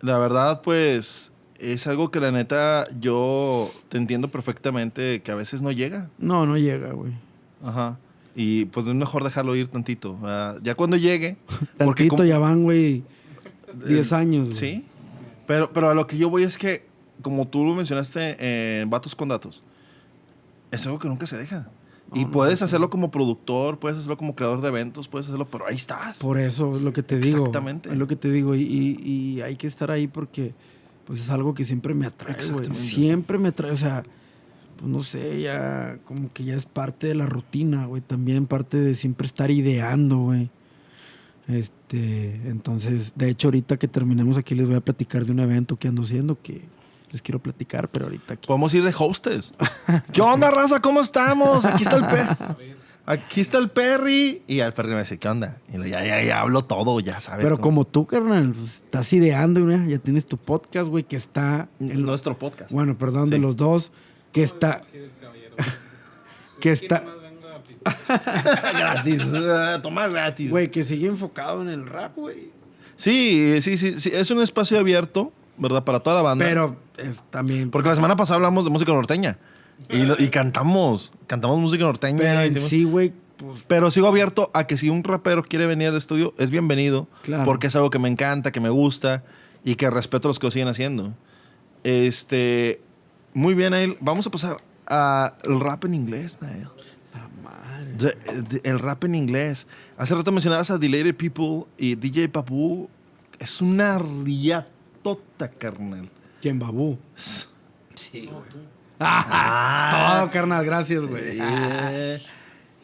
La verdad, pues. Es algo que la neta yo te entiendo perfectamente que a veces no llega. No, no llega, güey. Ajá. Y pues es mejor dejarlo ir tantito. ya cuando llegue. (laughs) Porque Tantito como- ya van, güey, 10 Eh, años. Sí. Pero, pero a lo que yo voy es que, como tú lo mencionaste en Vatos con Datos, es algo que nunca se deja. y No, no puedes hacerlo como productor, puedes hacerlo como creador de eventos, puedes hacerlo, pero ahí estás. Por eso es lo que te digo. Exactamente. Es lo que te digo. Y, y- y hay que estar ahí porque pues es algo que siempre me atrae, güey. Exactamente. Siempre me atrae. O sea, pues no sé, ya como que ya es parte de la rutina, güey. También parte de siempre estar ideando, güey. Este, entonces, de hecho, ahorita que terminemos aquí les voy a platicar de un evento que ando haciendo que les quiero platicar, pero ahorita aquí. Podemos ir de hostes. (laughs) ¿Qué onda, raza? ¿Cómo estamos? Aquí está el Perry. Aquí está el Perry. Y al Perry me dice, ¿qué onda? Y le, ya, ya, ya hablo todo, ya sabes. Pero cómo- como tú, carnal, pues, estás ideando, ya tienes tu podcast, güey, que está en nuestro podcast. Bueno, perdón, de los dos, que está, que está, gratis. tomar gratis. güey, que sigue enfocado en el rap, güey. Sí, sí, sí, sí. Es un espacio abierto, ¿verdad? Para toda la banda. Pero es también. Porque la semana pasada hablamos de música norteña. Y, lo- y cantamos. Cantamos música norteña. pero hicimos- sí, güey, pues, Pero sigo abierto a que si un rapero quiere venir al estudio, es bienvenido. Claro. Porque es algo que me encanta, que me gusta y que respeto a los que lo siguen haciendo. Este. Muy bien, Nail. Vamos a pasar al rap en inglés, Nail. la madre. De- de- el rap en inglés. Hace rato mencionabas a Delated People y DJ Papu. Es una riatota, carnal. ¿Quién, Babú? Sí, güey. Ah, es todo, carnal, gracias, güey. Eh,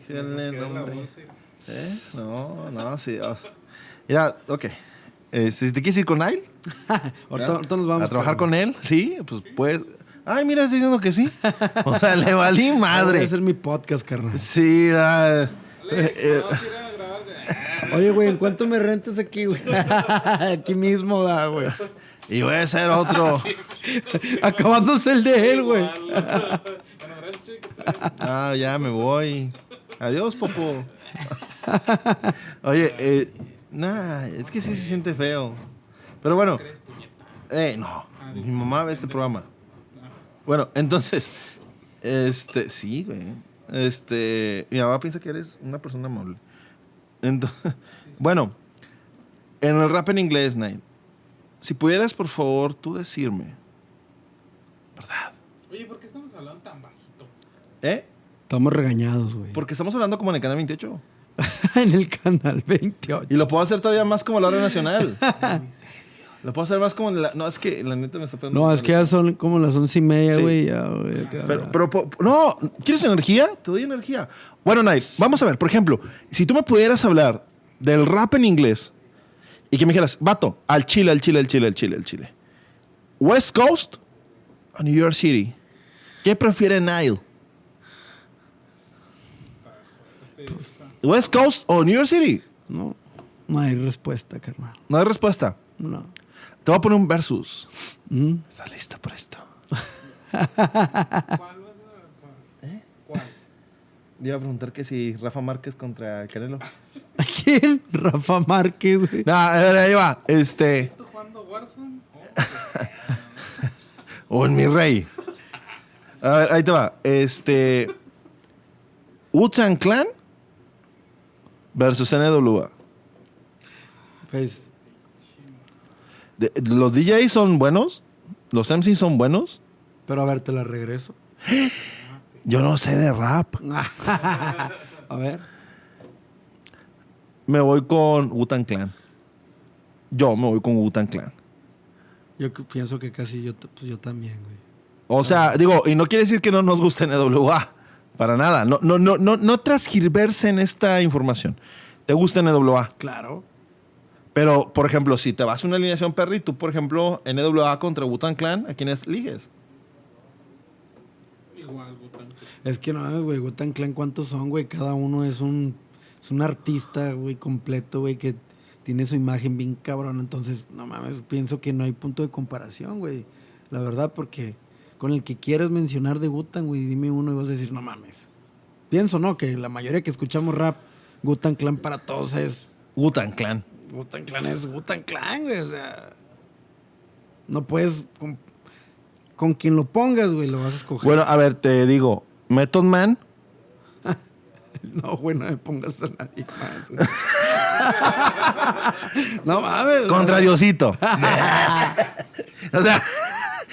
bolsa. ¿Eh? No, no, sí. o sea, Mira, ok. Este, ¿Te quieres ir con Nail? (laughs) Ahorita, ahorita nos vamos. ¿A trabajar con él? Sí, pues pues. Ay, mira, está diciendo que sí. O sea, le valí (laughs) Voy a madre. hacer mi podcast, carnal. Sí, ah, eh, eh. Ah, Oye, güey, ¿en cuánto me rentas aquí, güey? (laughs) aquí mismo da, güey. y voy a hacer otro. (laughs) Acabándose el de él, güey. Ah, ya me voy. Adiós, Popo. Oye, eh, nah, es que sí se siente feo. Pero bueno, eh, no. Mi mamá ve este programa. Bueno, entonces, este, sí, güey. Este, mi mamá piensa que eres una persona amable. Entonces, (laughs) bueno, en el rap en inglés, Nate, si pudieras, por favor, tú decirme, ¿verdad? Oye, ¿por qué estamos hablando tan bajito? ¿Eh? Estamos regañados, güey. Porque estamos hablando como en el canal 28. (laughs) en el canal 28. Y lo puedo hacer todavía más como la hora nacional. (laughs) lo puedo hacer más como en la... No, es que la neta me está pegando. No, es que ya son como las once y media, Sí. güey. ya, güey, acá. Pero, pero, po- no, ¿quieres energía? Te doy energía. Bueno, Night, vamos a ver, por ejemplo, si tú me pudieras hablar del rap en inglés y que me dijeras, vato, al Chile, al Chile, al Chile, al Chile, al Chile. West Coast o New York City. ¿Qué prefiere Nile? ¿West Coast o New York City? No, no hay respuesta, carnal. No hay respuesta. No. Te voy a poner un versus. ¿Mm? ¿Estás lista por esto? ¿Cuál vas a cuál? ¿Eh? ¿Cuál? Iba a preguntar que si Rafa Márquez contra Canelo. (laughs) ¿A quién? Rafa Márquez, güey. No, a ver, ahí va. Este. ¿Estás jugando Warzone? (laughs) O en mi rey. A ver, ahí te va. Este. Wu-Tang Clan versus NWA. Pues, los DJs son buenos. Los MCs son buenos. pero a ver, te la regreso. (gasps) Yo no sé de rap. (laughs) a ver. Me voy con Wu-Tang Clan. Yo me voy con Wu-Tang Clan. Yo pienso que casi yo, pues yo también, güey. O sea, digo, y no quiere decir que no nos guste NWA. Para nada. No, no, no, no, no transgirverse en esta información. ¿Te gusta NWA? Claro. Pero, por ejemplo, si te vas a una alineación Perry, tú, por ejemplo, NWA contra Wutan Clan, ¿a quiénes ligues? Igual, Wu-Tang. Es que no, güey, Wu-Tang Clan, ¿cuántos son, güey? Cada uno es un, es un artista, güey, completo, güey, que tiene su imagen bien cabrón. Entonces, no mames, pienso que no hay punto de comparación, güey. La verdad, porque con el que quieras mencionar de Wu-Tang, güey, dime uno y vas a decir, no mames. Pienso, ¿no? Que la mayoría que escuchamos rap, Wu-Tang Clan para todos es... Wutan Clan. Wu-Tang Clan es Wu-Tang Clan, güey, o sea... No puedes... Con, con quien lo pongas, güey, lo vas a escoger. Bueno, a ver, te digo, Method Man, (laughs) No, güey, no me pongas a nadie más. güey. (laughs) no mames. güey. contra Diosito. (laughs) o sea,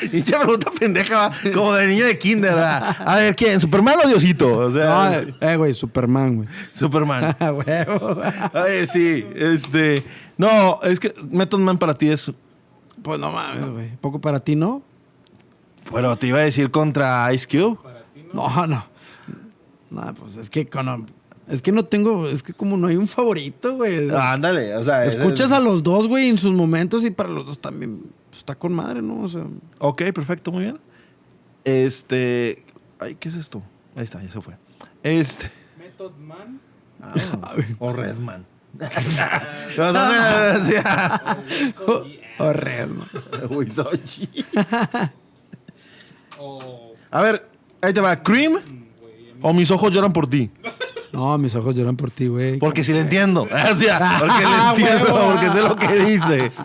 (laughs) pinche pregunta pendeja, como de niño de kinder. ¿verdad? A ver, ¿quién? ¿Superman o Diosito? O No, sea, eh, eh, güey, Superman, güey. Superman. (laughs) Ah. Oye, sí, este... No, es que Method Man para ti es... Pues no mames, güey. ¿Poco para ti, no? Bueno, te iba a decir contra Ice Cube. Para ti, ¿no? No, no. No, pues es que con- es que no tengo, es que como no hay un favorito, güey. Ándale, o sea... es- Escuchas a los dos, güey, en sus momentos y para los dos también pues, está con madre, ¿no? O sea, Ok, perfecto, muy bien. Este... Ay, ¿qué es esto? Ahí está, ya se fue. Este... Method Man. (laughs) o Redman. O. O. A ver, ahí te va. ¿Cream mm, o mis ojos lloran por ti? No, mis ojos lloran por ti, güey. Porque sí le entiendo. (laughs) O sea, porque le Ah, entiendo, porque sé lo que dice. (laughs)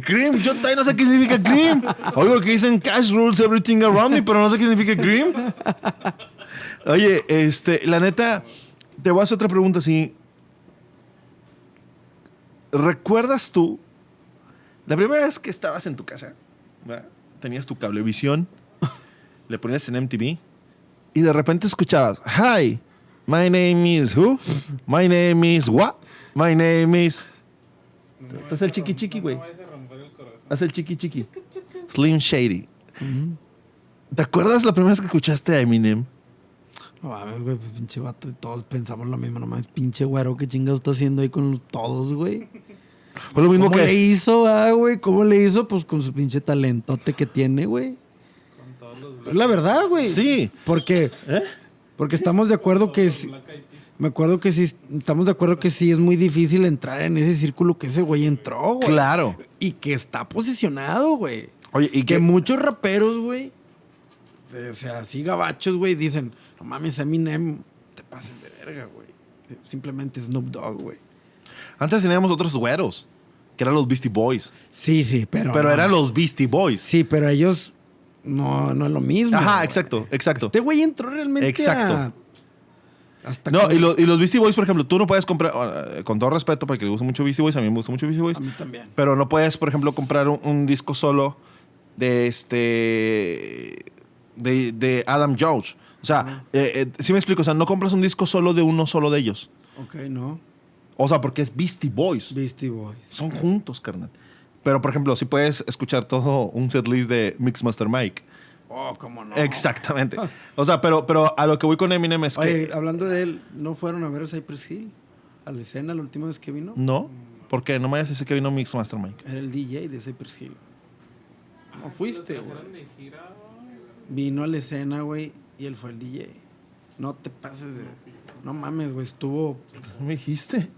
Cream, yo todavía no sé qué significa cream. Oigo que dicen cash rules everything around me, pero no sé qué significa cream. Oye, este, la neta, te voy a hacer otra pregunta así. ¿Recuerdas tú la primera vez que estabas en tu casa? Tenías tu cablevisión, le ponías en MTV y de repente escuchabas, Hi, my name is who? My name is what? My name is... Vayas el chiqui chiqui, güey. El corazón. Haz el chiqui chiqui. Slim Shady. ¿Te acuerdas la primera vez que escuchaste a Eminem? No mames, güey, pues pinche vato, todos pensamos lo mismo, nomás pinche güero, ¿qué chingados está haciendo ahí con todos, güey? Fue lo mismo ¿Cómo le hizo, ah, güey? ¿Cómo le hizo? Pues con su pinche talentote que tiene, güey. Con todos los Es la verdad, güey. Sí. Porque, ¿Eh? porque estamos de acuerdo que... Peas. Me acuerdo que sí, estamos de acuerdo que sí es muy difícil entrar en ese círculo que ese güey entró, güey. Claro. Y que está posicionado, güey. Oye, y Que que... muchos raperos, güey, o sea, así gabachos, güey, dicen, no mames, Eminem, te pases de verga, güey. Simplemente Snoop Dogg, güey. Antes teníamos otros güeros, que eran los Beastie Boys. Sí, sí, pero... Pero no. eran los Beastie Boys. Sí, pero ellos no, no es lo mismo. Ajá, güey. exacto, exacto. Este güey entró realmente Exacto. a- Hasta No, y, lo- y los Beastie Boys, por ejemplo, tú no puedes comprar, eh, con todo respeto, porque le gusta mucho Beastie Boys, a mí me gusta mucho Beastie Boys, A mí también. pero no puedes, por ejemplo, comprar un, un disco solo de este, de, de Adam Jones. O sea, eh, eh, sí me explico, o sea, no compras un disco solo de uno solo de ellos. Ok, no. O sea, porque es Beastie Boys. Beastie Boys. Son juntos, carnal. Pero, por ejemplo, si puedes escuchar todo un setlist de Mixmaster Mike. Oh, cómo no. Exactamente. O sea, pero, pero a lo que voy con Eminem es Oye, que... hablando de él, ¿no fueron a ver a Cypress Hill? A la escena la última vez que vino. No, ¿por qué? No me vayas a decir que vino Mixmaster Mike. Era el DJ de Cypress Hill. No Ah, fuiste, güey. Vino a la escena, güey, y él fue el DJ. No te pases de... No mames, güey, estuvo... ¿No me dijiste?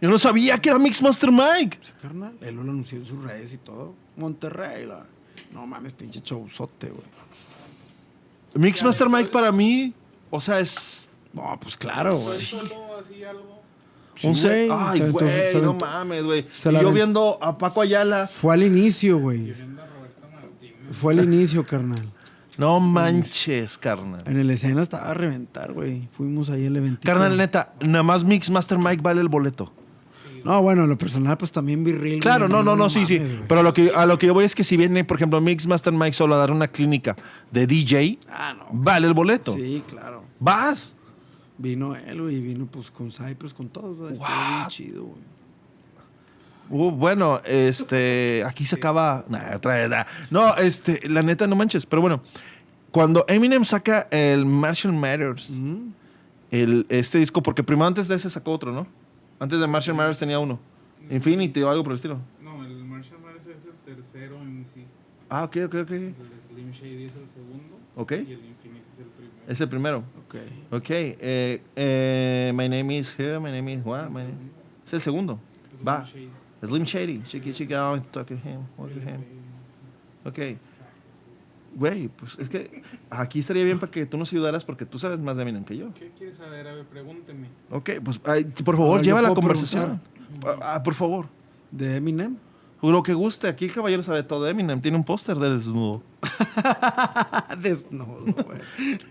Yo no sabía que era Mixmaster Mike. Sí, carnal, él lo anunció en sus redes y todo. Monterrey, la... No mames, pinche showzote, güey. Mixmaster Mike para mí, o sea, es No, pues claro, ¿Fue güey. solo así algo? Sí, un set. Ay, güey, no mames, güey. Y yo viendo a Paco Ayala. Fue al inicio, güey. Viendo a Roberto Martínez. Fue al inicio, carnal. No manches, carnal. En el escena estaba a reventar, güey. Fuimos ahí al evento. Carnal, neta, nada más Mixmaster Mike vale el boleto. No, bueno, lo personal, pues también virril. Claro, no, no, no, sí, sí. Pero a lo que, a lo que yo voy es que si viene, por ejemplo, Mixmaster Mike solo a dar una clínica de DJ, Ah, no. vale el boleto. Sí, claro. Vas. Vino él, güey, y vino pues con Cypress, con todos. Estuvo bien chido, güey. Uh, bueno, este, aquí se acaba. Nah, otra vez, nah. No, este, la neta, no manches. Pero bueno, cuando Eminem saca el Martial Matters, Mm. el, este disco, porque primero antes de ese sacó otro, ¿no? Antes de Martial Matters tenía uno. Infinity o algo por el estilo. No, el Marshall Mathers es el tercero en sí. Ah, ok, ok, ok. El Slim Shady es el segundo. Ok. Y el Infinity es el primero. Es el primero. Ok. Ok. Eh, eh, my name is here, my name is what? My name- Es el segundo. Slim Va. Shady. Slim Shady. Chiqui, chiqui, I'm talking to him. What to him. Ok. Güey, pues es que aquí estaría bien para que tú nos ayudaras porque tú sabes más de Eminem que yo. ¿Qué quieres saber? A ver, pregúnteme. Ok, pues ay, por favor, Ahora, ¿yo lleva la conversación. Ah, por favor. De Eminem. Lo que guste. Aquí el caballero sabe todo de Eminem. Tiene un póster de desnudo. (laughs) Desnudo, güey.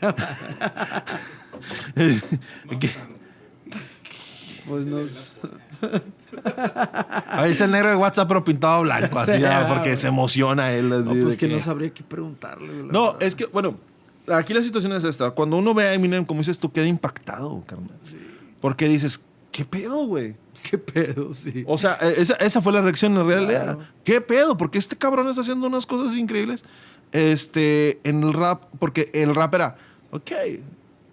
(laughs) Pues no. Ahí es el negro de WhatsApp, pero pintado blanco, así, (laughs) Sí, ya, porque se emociona él. Así No, pues de que que- no sabría qué preguntarle. la No, verdad. es que, bueno, aquí la situación es esta. Cuando uno ve a Eminem, como dices tú, queda impactado, carnal. Porque dices, ¿qué pedo, güey? ¿Qué pedo, sí? O sea, e- esa, esa fue la reacción en realidad. Claro. ¿Qué pedo? Porque este cabrón está haciendo unas cosas increíbles. Este, en el rap, porque el rap era, ok,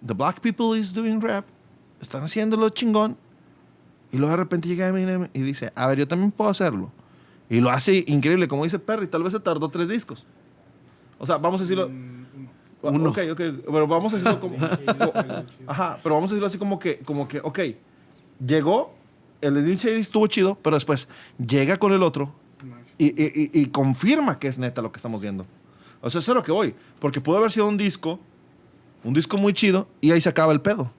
the black people is doing rap, están haciéndolo chingón. Y luego de repente llega Eminem y dice, a ver, yo también puedo hacerlo. Y lo hace increíble, como dice Perry, tal vez se tardó tres discos. O sea, vamos a decirlo... Mm, Uno. Ok, ok, pero vamos a decirlo como... (laughs) Ajá, pero vamos a decirlo así como que, como que, ok, llegó, el Slim Shady estuvo chido, pero después llega con el otro y, y- y- y confirma que es neta lo que estamos viendo. O sea, eso es lo que voy. Porque pudo haber sido un disco, un disco muy chido, y ahí se acaba el pedo.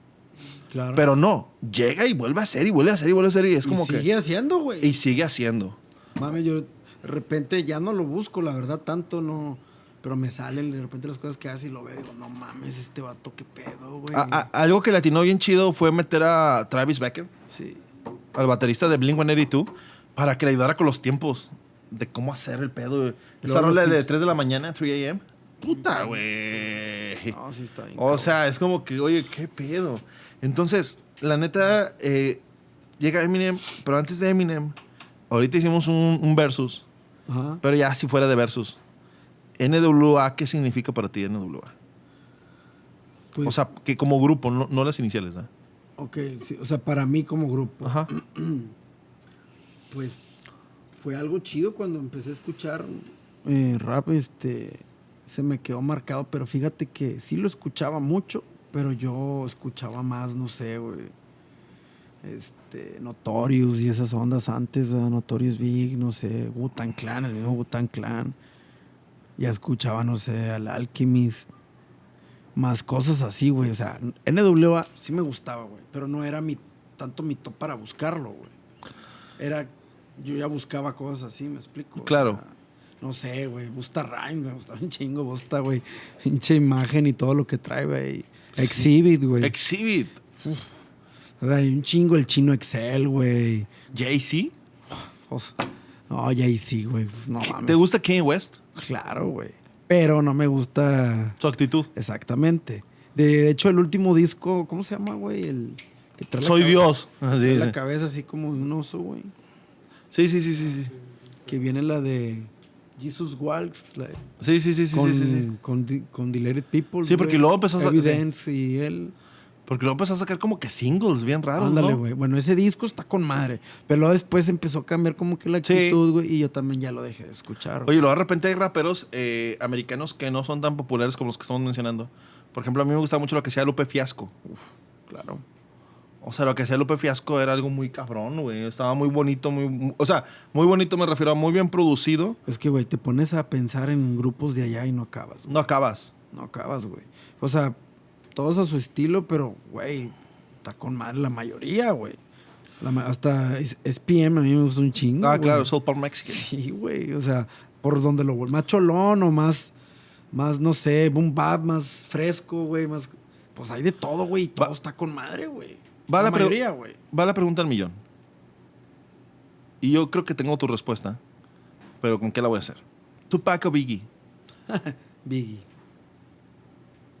Claro. Pero no, llega y vuelve a hacer, y vuelve a hacer, y vuelve a hacer, y es Y como sigue que... haciendo, güey. Y sigue haciendo. Mame, yo de repente ya no lo busco, la verdad, tanto no. Pero me salen de repente las cosas que hace y lo veo y digo, no mames, este vato, qué pedo, güey. A- a- algo que le atinó bien chido fue meter a Travis Becker, Sí. al baterista de Blink-182, para que le ayudara con los tiempos de cómo hacer el pedo. Esa rola de pinches- 3 de la mañana, 3 a.m. Puta, güey. No, sí está bien. O sea, es como que, oye, qué pedo. Entonces, la neta, eh, llega Eminem, pero antes de Eminem, ahorita hicimos un, un versus. Ajá. pero ya si fuera de versus. NWA, ¿qué significa para ti NWA? Pues, o sea, que como grupo, no, no las iniciales, ¿no? ok, sí, o sea, para mí como grupo, Ajá. (clears throat) pues fue algo chido cuando empecé a escuchar eh, rap, este, se me quedó marcado, pero fíjate que sí lo escuchaba mucho, pero yo escuchaba más, no sé, güey, este, Notorious y esas ondas antes, ¿verdad? Notorious Big, no sé, Wu-Tang Clan, el mismo Wu-Tang Clan, ya escuchaba, no sé, al Alchemist, más cosas así, güey, o sea, NWA sí me gustaba, güey, pero no era mi, tanto mi top para buscarlo, güey, era, yo ya buscaba cosas así, me explico. Claro. No sé, güey, Busta Rhyme, me gustaba un chingo, Busta, güey, pinche imagen y todo lo que trae, güey. Exhibit, güey. Exhibit, O sea, hay un chingo el chino Excel, güey. Jay-Z. No, sí, güey. No mames. ¿Te gusta Kanye West? Claro, güey. Pero no me gusta Su actitud. exactamente. De, hecho, el último disco, ¿cómo se llama, güey? El que trae Soy Dios. Así, trae la cabeza así como de un oso, güey. Sí, sí, sí, sí, sí. Que viene la de Jesus Walks, la- Sí, sí, sí, sí, con, sí, sí, sí. Con, di- con Deleted People. Sí, porque güey. luego empezó a sa- sí. Evidence y él. Porque luego empezó a sacar como que singles bien raros, Ándale, ¿no? güey. Bueno, ese disco está con madre. Pero luego después empezó a cambiar como que la actitud, güey. Y yo también ya lo dejé de escuchar. Oye, luego de repente hay raperos eh, americanos que no son tan populares como los que estamos mencionando. Por ejemplo, a mí me gusta mucho lo que hacía Lupe Fiasco. claro. O sea, lo que hacía Lupe Fiasco era algo muy cabrón, güey. Estaba muy bonito, muy, O sea, muy bonito me refiero a muy bien producido. Es que, güey, te pones a pensar en grupos de allá y no acabas. güey. No acabas. No acabas, güey. O sea, todos a su estilo, pero, güey, está con madre la mayoría, güey. La ma- hasta SPM a mí me gusta un chingo. Ah, güey. claro, Soul Park Mexican. Sí, güey. O sea, por donde lo Más cholón o más, más, no sé, boom bap, más fresco, güey. Más. Pues hay de todo, güey. y Todo Va- está con madre, güey. Va la la pre- mayoría, güey. Va la pregunta al millón. Y yo creo que tengo tu respuesta. Pero ¿con qué la voy a hacer? Tupac o Biggie. (laughs) Biggie.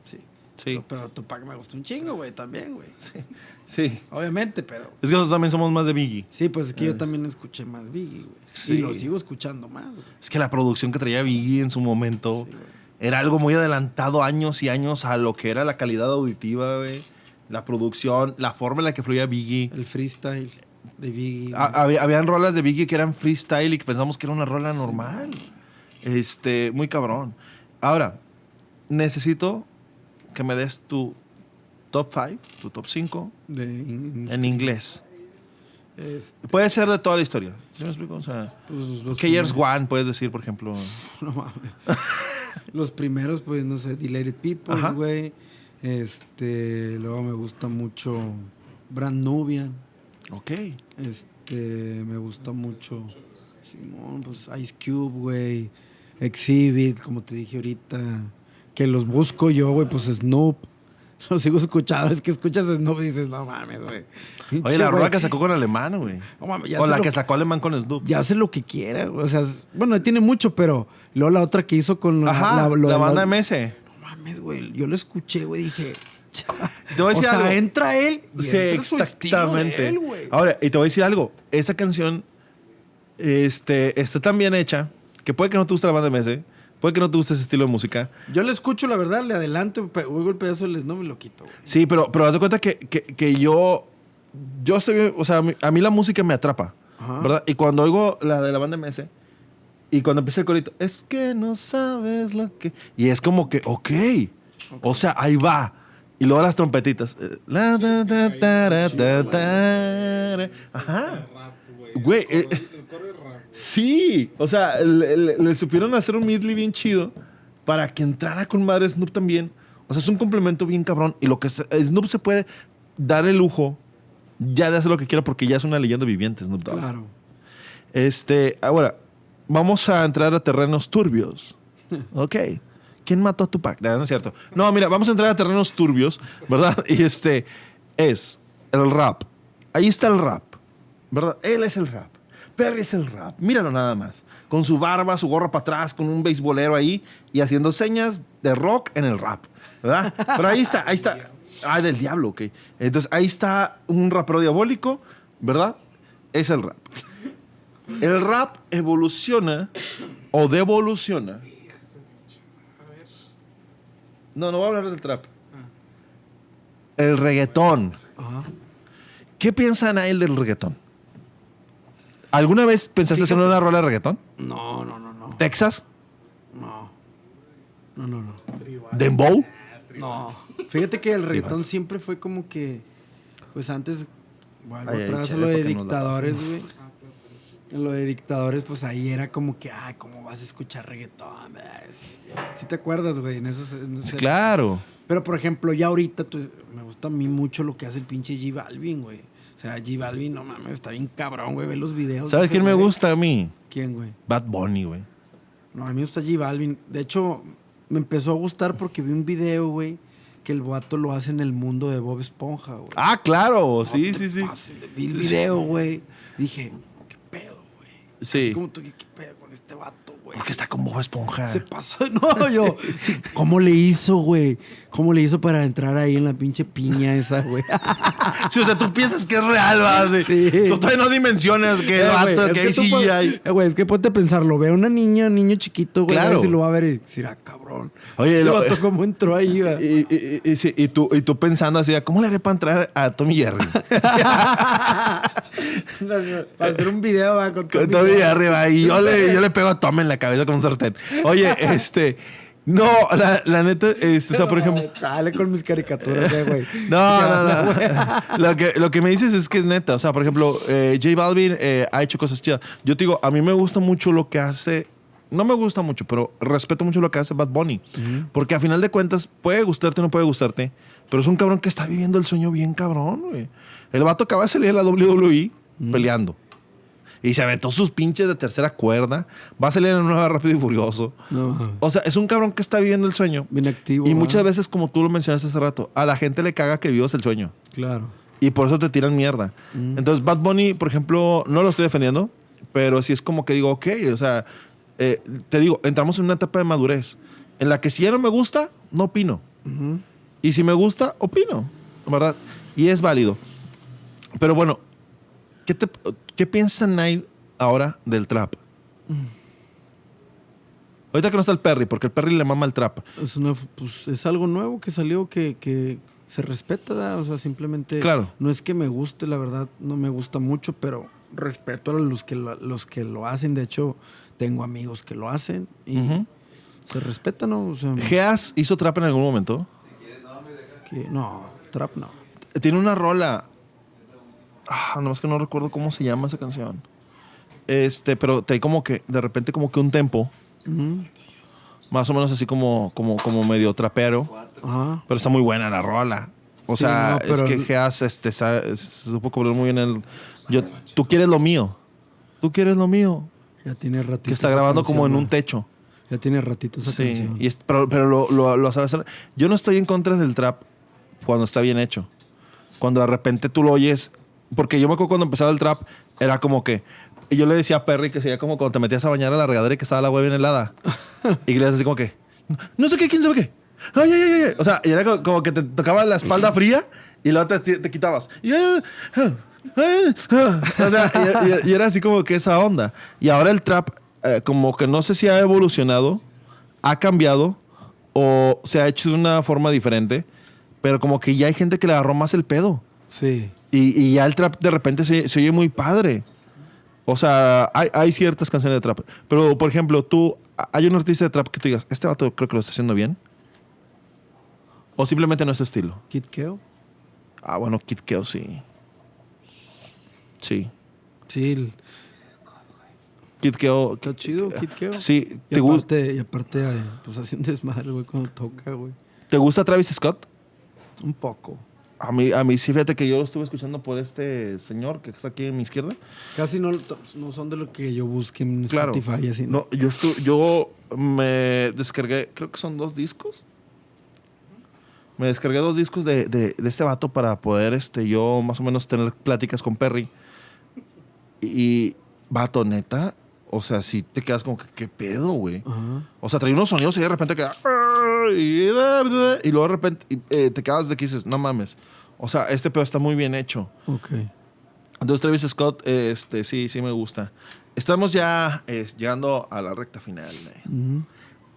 Sí. Sí. Pero Tupac me gustó un chingo, güey, también, güey. (laughs) Sí. Obviamente, pero... Es que nosotros también somos más de Biggie. Sí, pues es que yo también escuché más Biggie, güey. Sí. Y lo sigo escuchando más, güey. Es que la producción que traía Biggie en su momento Sí, era algo muy adelantado años y años a lo que era la calidad auditiva, güey. La producción, la forma en la que fluía Biggie. El freestyle de Biggie. Ha- había- habían rolas de Biggie que eran freestyle y que pensamos que era una rola normal. Este, muy cabrón. Ahora, necesito que me des tu top 5, tu top 5 de, in- en inglés. este, Puede ser de toda la historia. ¿Sí me explico? O sea, pues, One, puedes decir, por ejemplo. (laughs) No mames. los primeros, pues, no sé, Dilated People, güey. Este, luego me gusta mucho Brand Nubian. Ok. Este, me gusta mucho Simón, pues Ice Cube, güey. Exhibit, como te dije ahorita. Que los busco yo, güey, pues Snoop. (laughs) Los sigo escuchando. Es que escuchas Snoop y dices, no mames, güey. Oye, la rola que sacó con Alemán, güey. No mames, ya O la que sacó Alemán con Snoop. ya hace lo que quiera, güey. O sea, bueno, tiene mucho, pero luego la otra que hizo con la, Ajá, la, lo de banda MS. No mames, güey. Yo lo escuché, güey, dije. Te voy a o decir sea, algo. entra él y Sí, entra su estilo de exactamente. él, güey. Ahora, y te voy a decir algo. Esa canción este, está tan bien hecha que puede que no te guste la banda MS, puede que no te guste ese estilo de música. Yo le escucho, la verdad, le adelanto, oigo el pedazo del Snoop y lo quito, güey. Sí, pero, pero haz de cuenta que, que, que yo, yo estoy, bien- o sea, a mí, a mí la música me atrapa, Ajá. ¿verdad? Y cuando oigo la de la banda MS, y cuando empieza el corito, es que no sabes lo que... Y es como que, ok, o sea, ahí va. Y luego las trompetitas. la, da, da, tara, da, tara. Ajá. Güey. Eh, güey. Sí, o sea, le, le- le supieron hacer un medley bien chido para que entrara con madre Snoop también. O sea, es un complemento bien cabrón. Y lo que se- Snoop se puede dar el lujo ya de hacer lo que quiera porque ya es una leyenda viviente, Snoop Dogg. Claro. Este, ahora, vamos a entrar a terrenos turbios. (laughs) Ok. ¿Quién mató a Tupac? No, no es cierto. No, mira, vamos a entrar a terrenos turbios, ¿verdad? (laughs) Y este es el rap. Ahí está el rap, ¿verdad? Él es el rap. Perry es el rap. Míralo nada más. Con su barba, su gorra para atrás, con un beisbolero ahí y haciendo señas de rock en el rap, ¿verdad? Pero ahí está, ahí está. (laughs) Ah, del diablo, ok. Entonces ahí está un rapero diabólico, ¿verdad? Es el rap. El rap evoluciona o devoluciona. A ver. No, no voy a hablar del trap. El reggaetón. ¿Qué piensa Nail del reggaetón? ¿Alguna vez pensaste hacer una rola de reggaetón? No, no, no, no. ¿Texas? No. No, no, no. ¿Dembow? No. (laughs) Fíjate que el reggaetón siempre fue como que. Pues antes. Bueno, atrás a lo de ¿por qué nos la dictadores, güey. En lo de dictadores, pues ahí era como que, ay, ¿cómo vas a escuchar reggaetón? Si te acuerdas, güey, en esos. en claro. Pero, por ejemplo, ya ahorita pues, me gusta a mí mucho lo que hace el pinche G Balvin, güey. O sea, G Balvin, no mames, está bien cabrón, güey. Ve los videos. de ¿Sabes quién me gusta a mí? ¿Quién, güey? Bad Bunny, güey. No, a mí me gusta G Balvin. De hecho, me empezó a gustar porque vi un video, güey, que el vato lo hace en el mundo de Bob Esponja, güey. Ah, claro. Sí, sí, sí. pases Vi el video, güey. Dije. Sí. Así como tú, ¿qué pedo con este vato, güey? Porque está con Bob Esponja. Se pasó, no, (laughs) yo. ¿Cómo le hizo, güey? ¿Cómo le hizo para entrar ahí en la pinche piña esa, güey? (laughs) Sí, o sea, tú piensas que es real, ¿verdad? Sí. Tú todavía no dimensionas que el Eh, vato, que hay CGI. eh, güey, es que ponte a pensarlo. Ve a una niña, un niño chiquito, güey. Claro. A ver si lo va a ver y decir, ah, cabrón. Oye, el vato cómo entró ahí, güey. Y, y- y- y sí, y tú, y tú pensando así, ¿cómo le haré para entrar a Tommy Jerry? (laughs) Para hacer un video, va, con Tommy Tommy Jerry. Jerry, va, y yo le, yo le pego a Tom en la cabeza con un sartén. Oye, (laughs) este... No, la, la neta, este, o sea, por ejemplo... Chale con mis caricaturas, eh, güey. No, no, no. (laughs) Lo que, lo que me dices es que es neta. O sea, por ejemplo, eh, J Balvin eh, ha hecho cosas chidas. Yo te digo, a mí me gusta mucho lo que hace. No me gusta mucho, pero respeto mucho lo que hace Bad Bunny. Porque a final de cuentas, puede gustarte o no puede gustarte. Pero es un cabrón que está viviendo el sueño bien cabrón, güey. El vato acaba de salir de la WWE peleando. Y se aventó sus pinches de tercera cuerda. Va a salir en la nueva Rápido y Furioso. No, O sea, es un cabrón que está viviendo el sueño. bien activo. Y muchas veces, como tú lo mencionaste hace rato, a la gente le caga que vivas el sueño. Claro. Y por eso te tiran mierda. Mm. Entonces, Bad Bunny, por ejemplo, no lo estoy defendiendo, pero sí es como que digo, ok, o sea, eh, te digo, entramos en una etapa de madurez en la que si ya no me gusta, no opino. Ujú. Y si me gusta, opino, ¿verdad? Y es válido. Pero bueno, ¿qué, te, qué piensa Nile ahora del trap? Ahorita que no está el Perry, porque el Perry le mama el trap. Es, una, pues, es algo nuevo que salió que, que se respeta, ¿verdad? o sea, simplemente Claro. no es que me guste, la verdad, no me gusta mucho, pero respeto a los que lo, los que lo hacen. De hecho, tengo amigos que lo hacen y se respeta, ¿no? O sea, Geas hizo trap en algún momento. que- no, trap no. Tiene una rola. Ah, nomás que no recuerdo cómo se llama esa canción. Este, pero te como que, de repente, como que un tempo, más o menos así como, como, como medio trapero. Ajá. Pero está muy buena la rola. O Sí, sea, no, es que Geas este, sabe- supo cubrir muy bien el. Yo, tú quieres lo mío. Tú quieres lo mío. Ya tiene ratito. Que está grabando como en canción, un techo. ¿no? Ya tiene ratito esa Sí, canción. y es- pero, pero lo, lo, lo sabe hacer. Yo no estoy en contra del trap cuando está bien hecho. Cuando de repente tú lo oyes. Porque yo me acuerdo cuando empezaba el trap, era como que. Y yo le decía a Perry que sería como cuando te metías a bañar a la regadera y que estaba el agua bien helada. (laughs) y le decías así como que. No sé qué, quién sabe qué. Ay, ay, ay, ay". O sea, y era co- como que te tocaba la espalda (laughs) fría y luego te, te quitabas. Y. O sea, y, y- y era así como que esa onda. Y ahora el trap, eh, como que no sé si ha evolucionado, ha cambiado o se ha hecho de una forma diferente, pero como que ya hay gente que le agarró más el pedo. Sí. Y, y ya el trap de repente se, se oye muy padre. O sea, hay, hay ciertas canciones de trap. Pero, por ejemplo, tú, hay un artista de trap que tú digas, este vato creo que lo está haciendo bien. O simplemente no es tu estilo. Kid Keo. Ah, bueno, Kid Keo sí. Sí. Sí, Kid Keo. está chido, Kid Keo. Sí. Y ¿Te, gu- aparte, y aparte, pues hace un desmadre, güey, cuando toca, güey. ¿Te gusta Travis Scott? Un poco. A mí, a mí sí, fíjate que yo lo estuve escuchando por este señor que está aquí en mi izquierda. Casi no, no son de lo que yo busque en Claro. Spotify así. No, yo, estu- yo me descargué, creo que son dos discos. Me descargué dos discos de, de- de este vato para poder este, yo más o menos tener pláticas con Perry. Y, vato, neta, o sea, si te quedas como que, ¿qué pedo, güey? O sea, trae unos sonidos y de repente queda... Y, y luego de repente y, eh, te quedas de que dices, no mames. O sea, este pedo está muy bien hecho. Ok. Entonces Travis Scott, este, sí, sí me gusta. Estamos ya eh, llegando a la recta final. eh.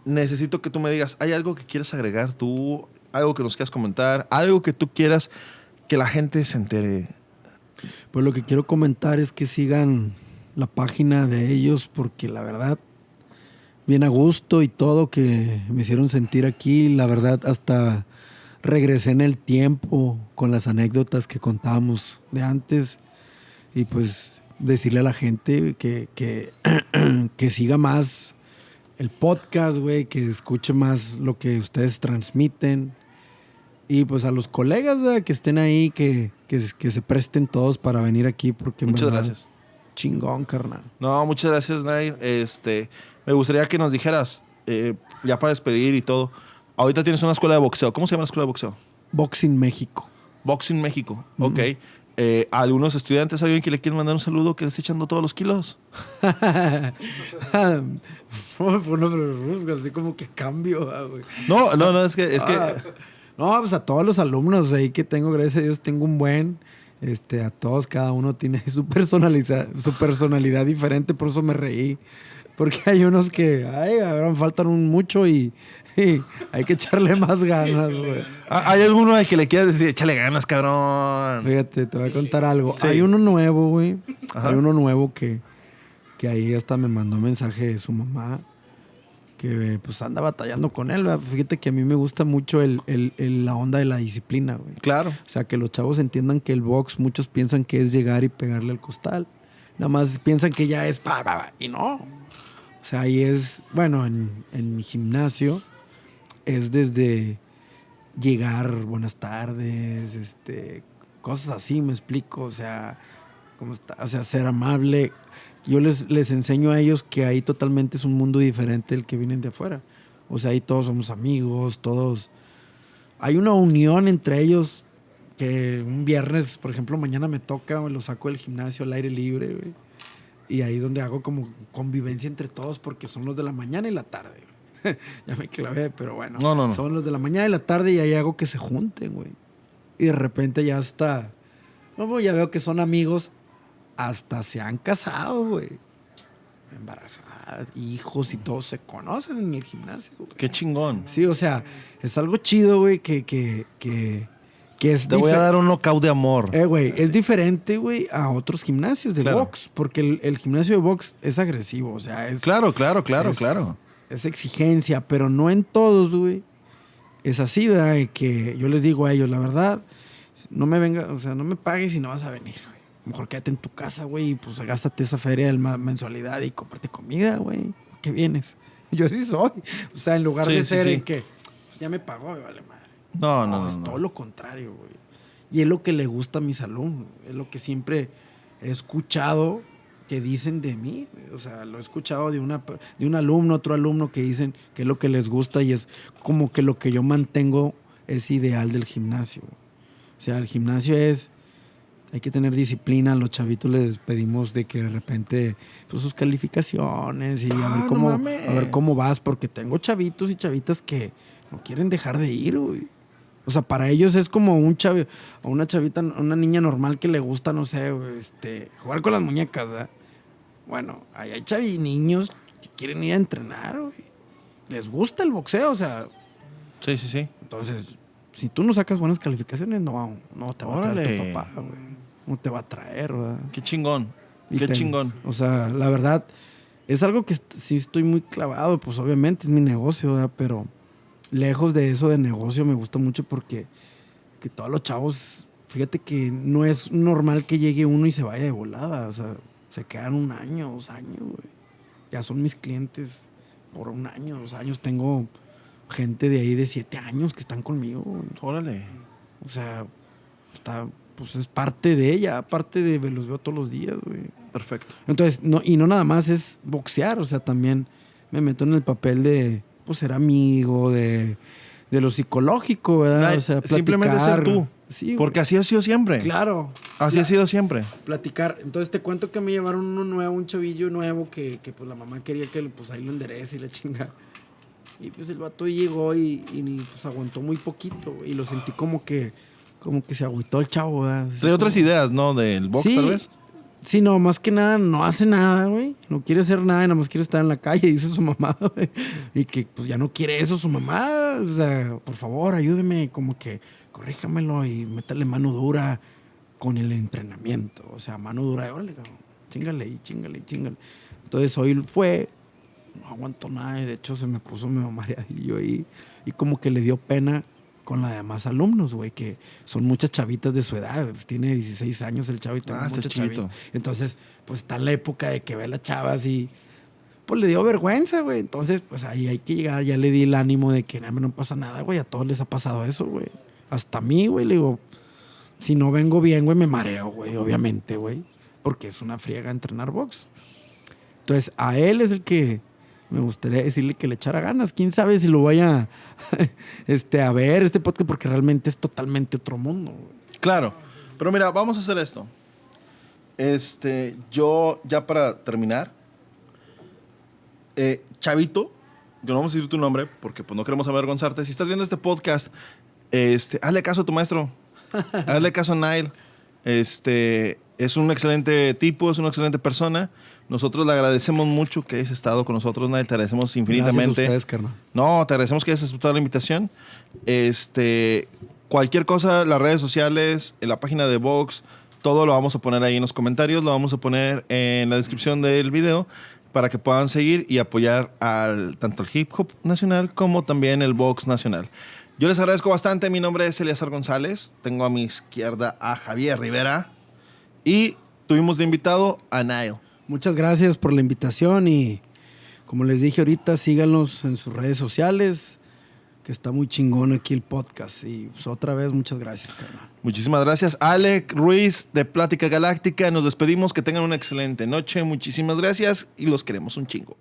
Necesito que tú me digas, ¿hay algo que quieras agregar tú? ¿Algo que nos quieras comentar? ¿Algo que tú quieras que la gente se entere? Pues lo que quiero comentar es que sigan la página de ellos porque la verdad, bien a gusto y todo que me hicieron sentir aquí, la verdad hasta regresé en el tiempo con las anécdotas que contábamos de antes y pues decirle a la gente que, que, (clears throat) que siga más el podcast, güey, que escuche más lo que ustedes transmiten. Y pues a los colegas que estén ahí, que, que, que se presten todos para venir aquí, porque Muchas verdad, gracias. Chingón, carnal. No, muchas gracias, Nay. Este, me gustaría que nos dijeras, eh, ya para despedir y todo, ahorita tienes una escuela de boxeo. ¿Cómo se llama la escuela de boxeo? Boxing México. Boxing México. Ok. Eh, ¿a algunos estudiantes, alguien que le quiere mandar un saludo que le esté echando todos los kilos? (laughs) pero así como que cambio, ah, güey. No, no, no, es que, es que Ah, no, pues a todos los alumnos ahí que tengo, gracias a Dios, tengo un buen. Este, a todos, cada uno tiene (laughs) su personalidad, su personalidad diferente, por eso me reí. Porque hay unos que, ay, ahora me faltan un mucho y, y hay que echarle más ganas, güey. ¿Ah, ¿Hay alguno al que le quieras decir, échale ganas, cabrón? Fíjate, te voy a contar algo. Sí. Hay uno nuevo, güey. Hay uno nuevo que, que ahí hasta me mandó mensaje de su mamá. Que pues anda batallando con él. ¿verdad? Fíjate que a mí me gusta mucho el, el- el- la onda de la disciplina, güey. Claro. O sea, que los chavos entiendan que el box, muchos piensan que es llegar y pegarle al costal. Nada más piensan que ya es pa, y no. O sea, ahí es, bueno, en, mi gimnasio es desde llegar, buenas tardes, este, cosas así, me explico. O sea, ¿cómo está? O sea, ser amable. Yo les, les enseño a ellos que ahí totalmente es un mundo diferente del que vienen de afuera. O sea, ahí todos somos amigos, todos hay una unión entre ellos que un viernes, por ejemplo, mañana me toca, me lo saco del gimnasio al aire libre, güey. Y ahí es donde hago como convivencia entre todos porque son los de la mañana y la tarde. güey. (laughs) ya me clavé, pero bueno. No, no, no. Son los de la mañana y la tarde y ahí hago que se junten, güey. Y de repente ya está. No, ya veo que son amigos. Hasta se han casado, güey. Embarazadas, hijos y todos se conocen en el gimnasio. güey. Qué chingón. Sí, o sea, es algo chido, güey, que, que, que, que es Te voy a dar un knockout de amor. eh, güey, es diferente, güey, a otros gimnasios de Claro. box. Porque el, el gimnasio de box es agresivo, o sea, es, Claro, claro, claro, Es- claro. es exigencia, pero no en todos, güey. Es así, ¿verdad? Que yo les digo a ellos, la verdad, no me venga, o sea, no me pagues y no vas a venir, güey. Mejor quédate en tu casa, güey, y pues gástate esa feria de mensualidad y cómprate comida, güey. ¿Qué vienes? Yo así soy. O sea, en lugar Sí, de sí, ser sí. en que "Pues, ya me pagó, me vale madre. No, no, no. es no. todo lo contrario, güey. Y es lo que le gusta a mis alumnos. Es lo que siempre he escuchado que dicen de mí. O sea, lo he escuchado de, una, de un alumno, otro alumno que dicen que es lo que les gusta y es como que lo que yo mantengo es ideal del gimnasio. O sea, el gimnasio es... Hay que tener disciplina. A los chavitos les pedimos de que de repente pues, sus calificaciones y a, Ah, ver no cómo, mames. a ver cómo vas, porque tengo chavitos y chavitas que no quieren dejar de ir, güey. O sea, para ellos es como un chave, o una chavita, una niña normal que le gusta, no sé, este, jugar con las muñecas, ¿verdad? Bueno, ahí hay chavi niños que quieren ir a entrenar, güey. Les gusta el boxeo, o sea, Sí, sí, sí. entonces, si tú no sacas buenas calificaciones, no, no te va a traer tu papá, güey. No te va a traer, ¿verdad? Qué chingón. Y Qué chingón. O sea, la verdad, es algo que sí estoy muy clavado, pues obviamente es mi negocio, ¿verdad? Pero lejos de eso de negocio me gusta mucho porque que todos los chavos, fíjate que no es normal que llegue uno y se vaya de volada, o sea, se quedan un año, dos años, güey. Ya son mis clientes por un año, dos años. Tengo gente de ahí de siete años que están conmigo, güey. Órale. O sea, está, pues es parte de ella, parte de, los veo todos los días, güey. Perfecto. Entonces, no, y no nada más es boxear, o sea, también me meto en el papel de, pues, ser amigo, de, de lo psicológico, ¿verdad? Ay, O sea, simplemente ser platicar. tú. Sí. Porque así ha sido siempre. Claro. Así ha sido siempre. Platicar. Entonces te cuento que me llevaron uno nuevo, un chavillo nuevo que, que, pues la mamá quería que pues ahí lo enderece y la chinga. Y pues el vato llegó y, pues aguantó muy poquito, y lo sentí como que, como que se agüitó el chavo, ¿verdad? Trae otras ideas, ¿no? Del box, Sí. tal vez. Sí, no, más que nada no hace nada, güey. No quiere hacer nada, nada más quiere estar en la calle, (laughs) dice su mamá, güey. Y que pues ya no quiere eso su mamá. O sea, por favor, ayúdeme, como que corríjamelo y métale mano dura con el entrenamiento. O sea, mano dura, órale, chingale y chingale y chingale. Entonces hoy fue, no aguantó nada, y de hecho se me puso medio (laughs) mareadillo ahí. Y como que le dio pena con la demás alumnos, güey, que son muchas chavitas de su edad. pues, tiene 16 años el chavo y tengo Ah, muchas chavitas. Entonces, pues está en la época de que ve a las chavas y pues le dio vergüenza, güey. Entonces, pues ahí hay que llegar, ya le di el ánimo de que nada, no pasa nada, güey, a todos les ha pasado eso, güey. Hasta a mí, güey, le digo, si no vengo bien, güey, me mareo, güey, obviamente, güey, porque es una friega entrenar box. Entonces, a él es el que me gustaría decirle que le echara ganas. Quién sabe si lo vaya (laughs) este, a ver este podcast, porque realmente es totalmente otro mundo. Claro. Pero mira, vamos a hacer esto. Este, yo, ya para terminar, eh, Chavito, yo no vamos a decir tu nombre porque pues no queremos avergonzarte. Si estás viendo este podcast, este, hazle caso a tu maestro. (laughs) hazle caso a Nile. Este, es un excelente tipo, es una excelente persona. Nosotros le agradecemos mucho que hayas estado con nosotros, Nile. Te agradecemos infinitamente. Gracias a ustedes, carnal. No, te agradecemos que hayas aceptado la invitación. Este, cualquier cosa, las redes sociales, en la página de Vox, todo lo vamos a poner ahí en los comentarios, lo vamos a poner en la descripción del video para que puedan seguir y apoyar al, tanto el hip hop nacional como también el box nacional. Yo les agradezco bastante. Mi nombre es Eliazar González. Tengo a mi izquierda a Javier Rivera y tuvimos de invitado a Nile. Muchas gracias por la invitación y como les dije ahorita, síganos en sus redes sociales, que está muy chingón aquí el podcast. Y pues, otra vez, muchas gracias, carnal. Muchísimas gracias. Alec Ruiz de Plática Galáctica. Nos despedimos. Que tengan una excelente noche. Muchísimas gracias y los queremos un chingo.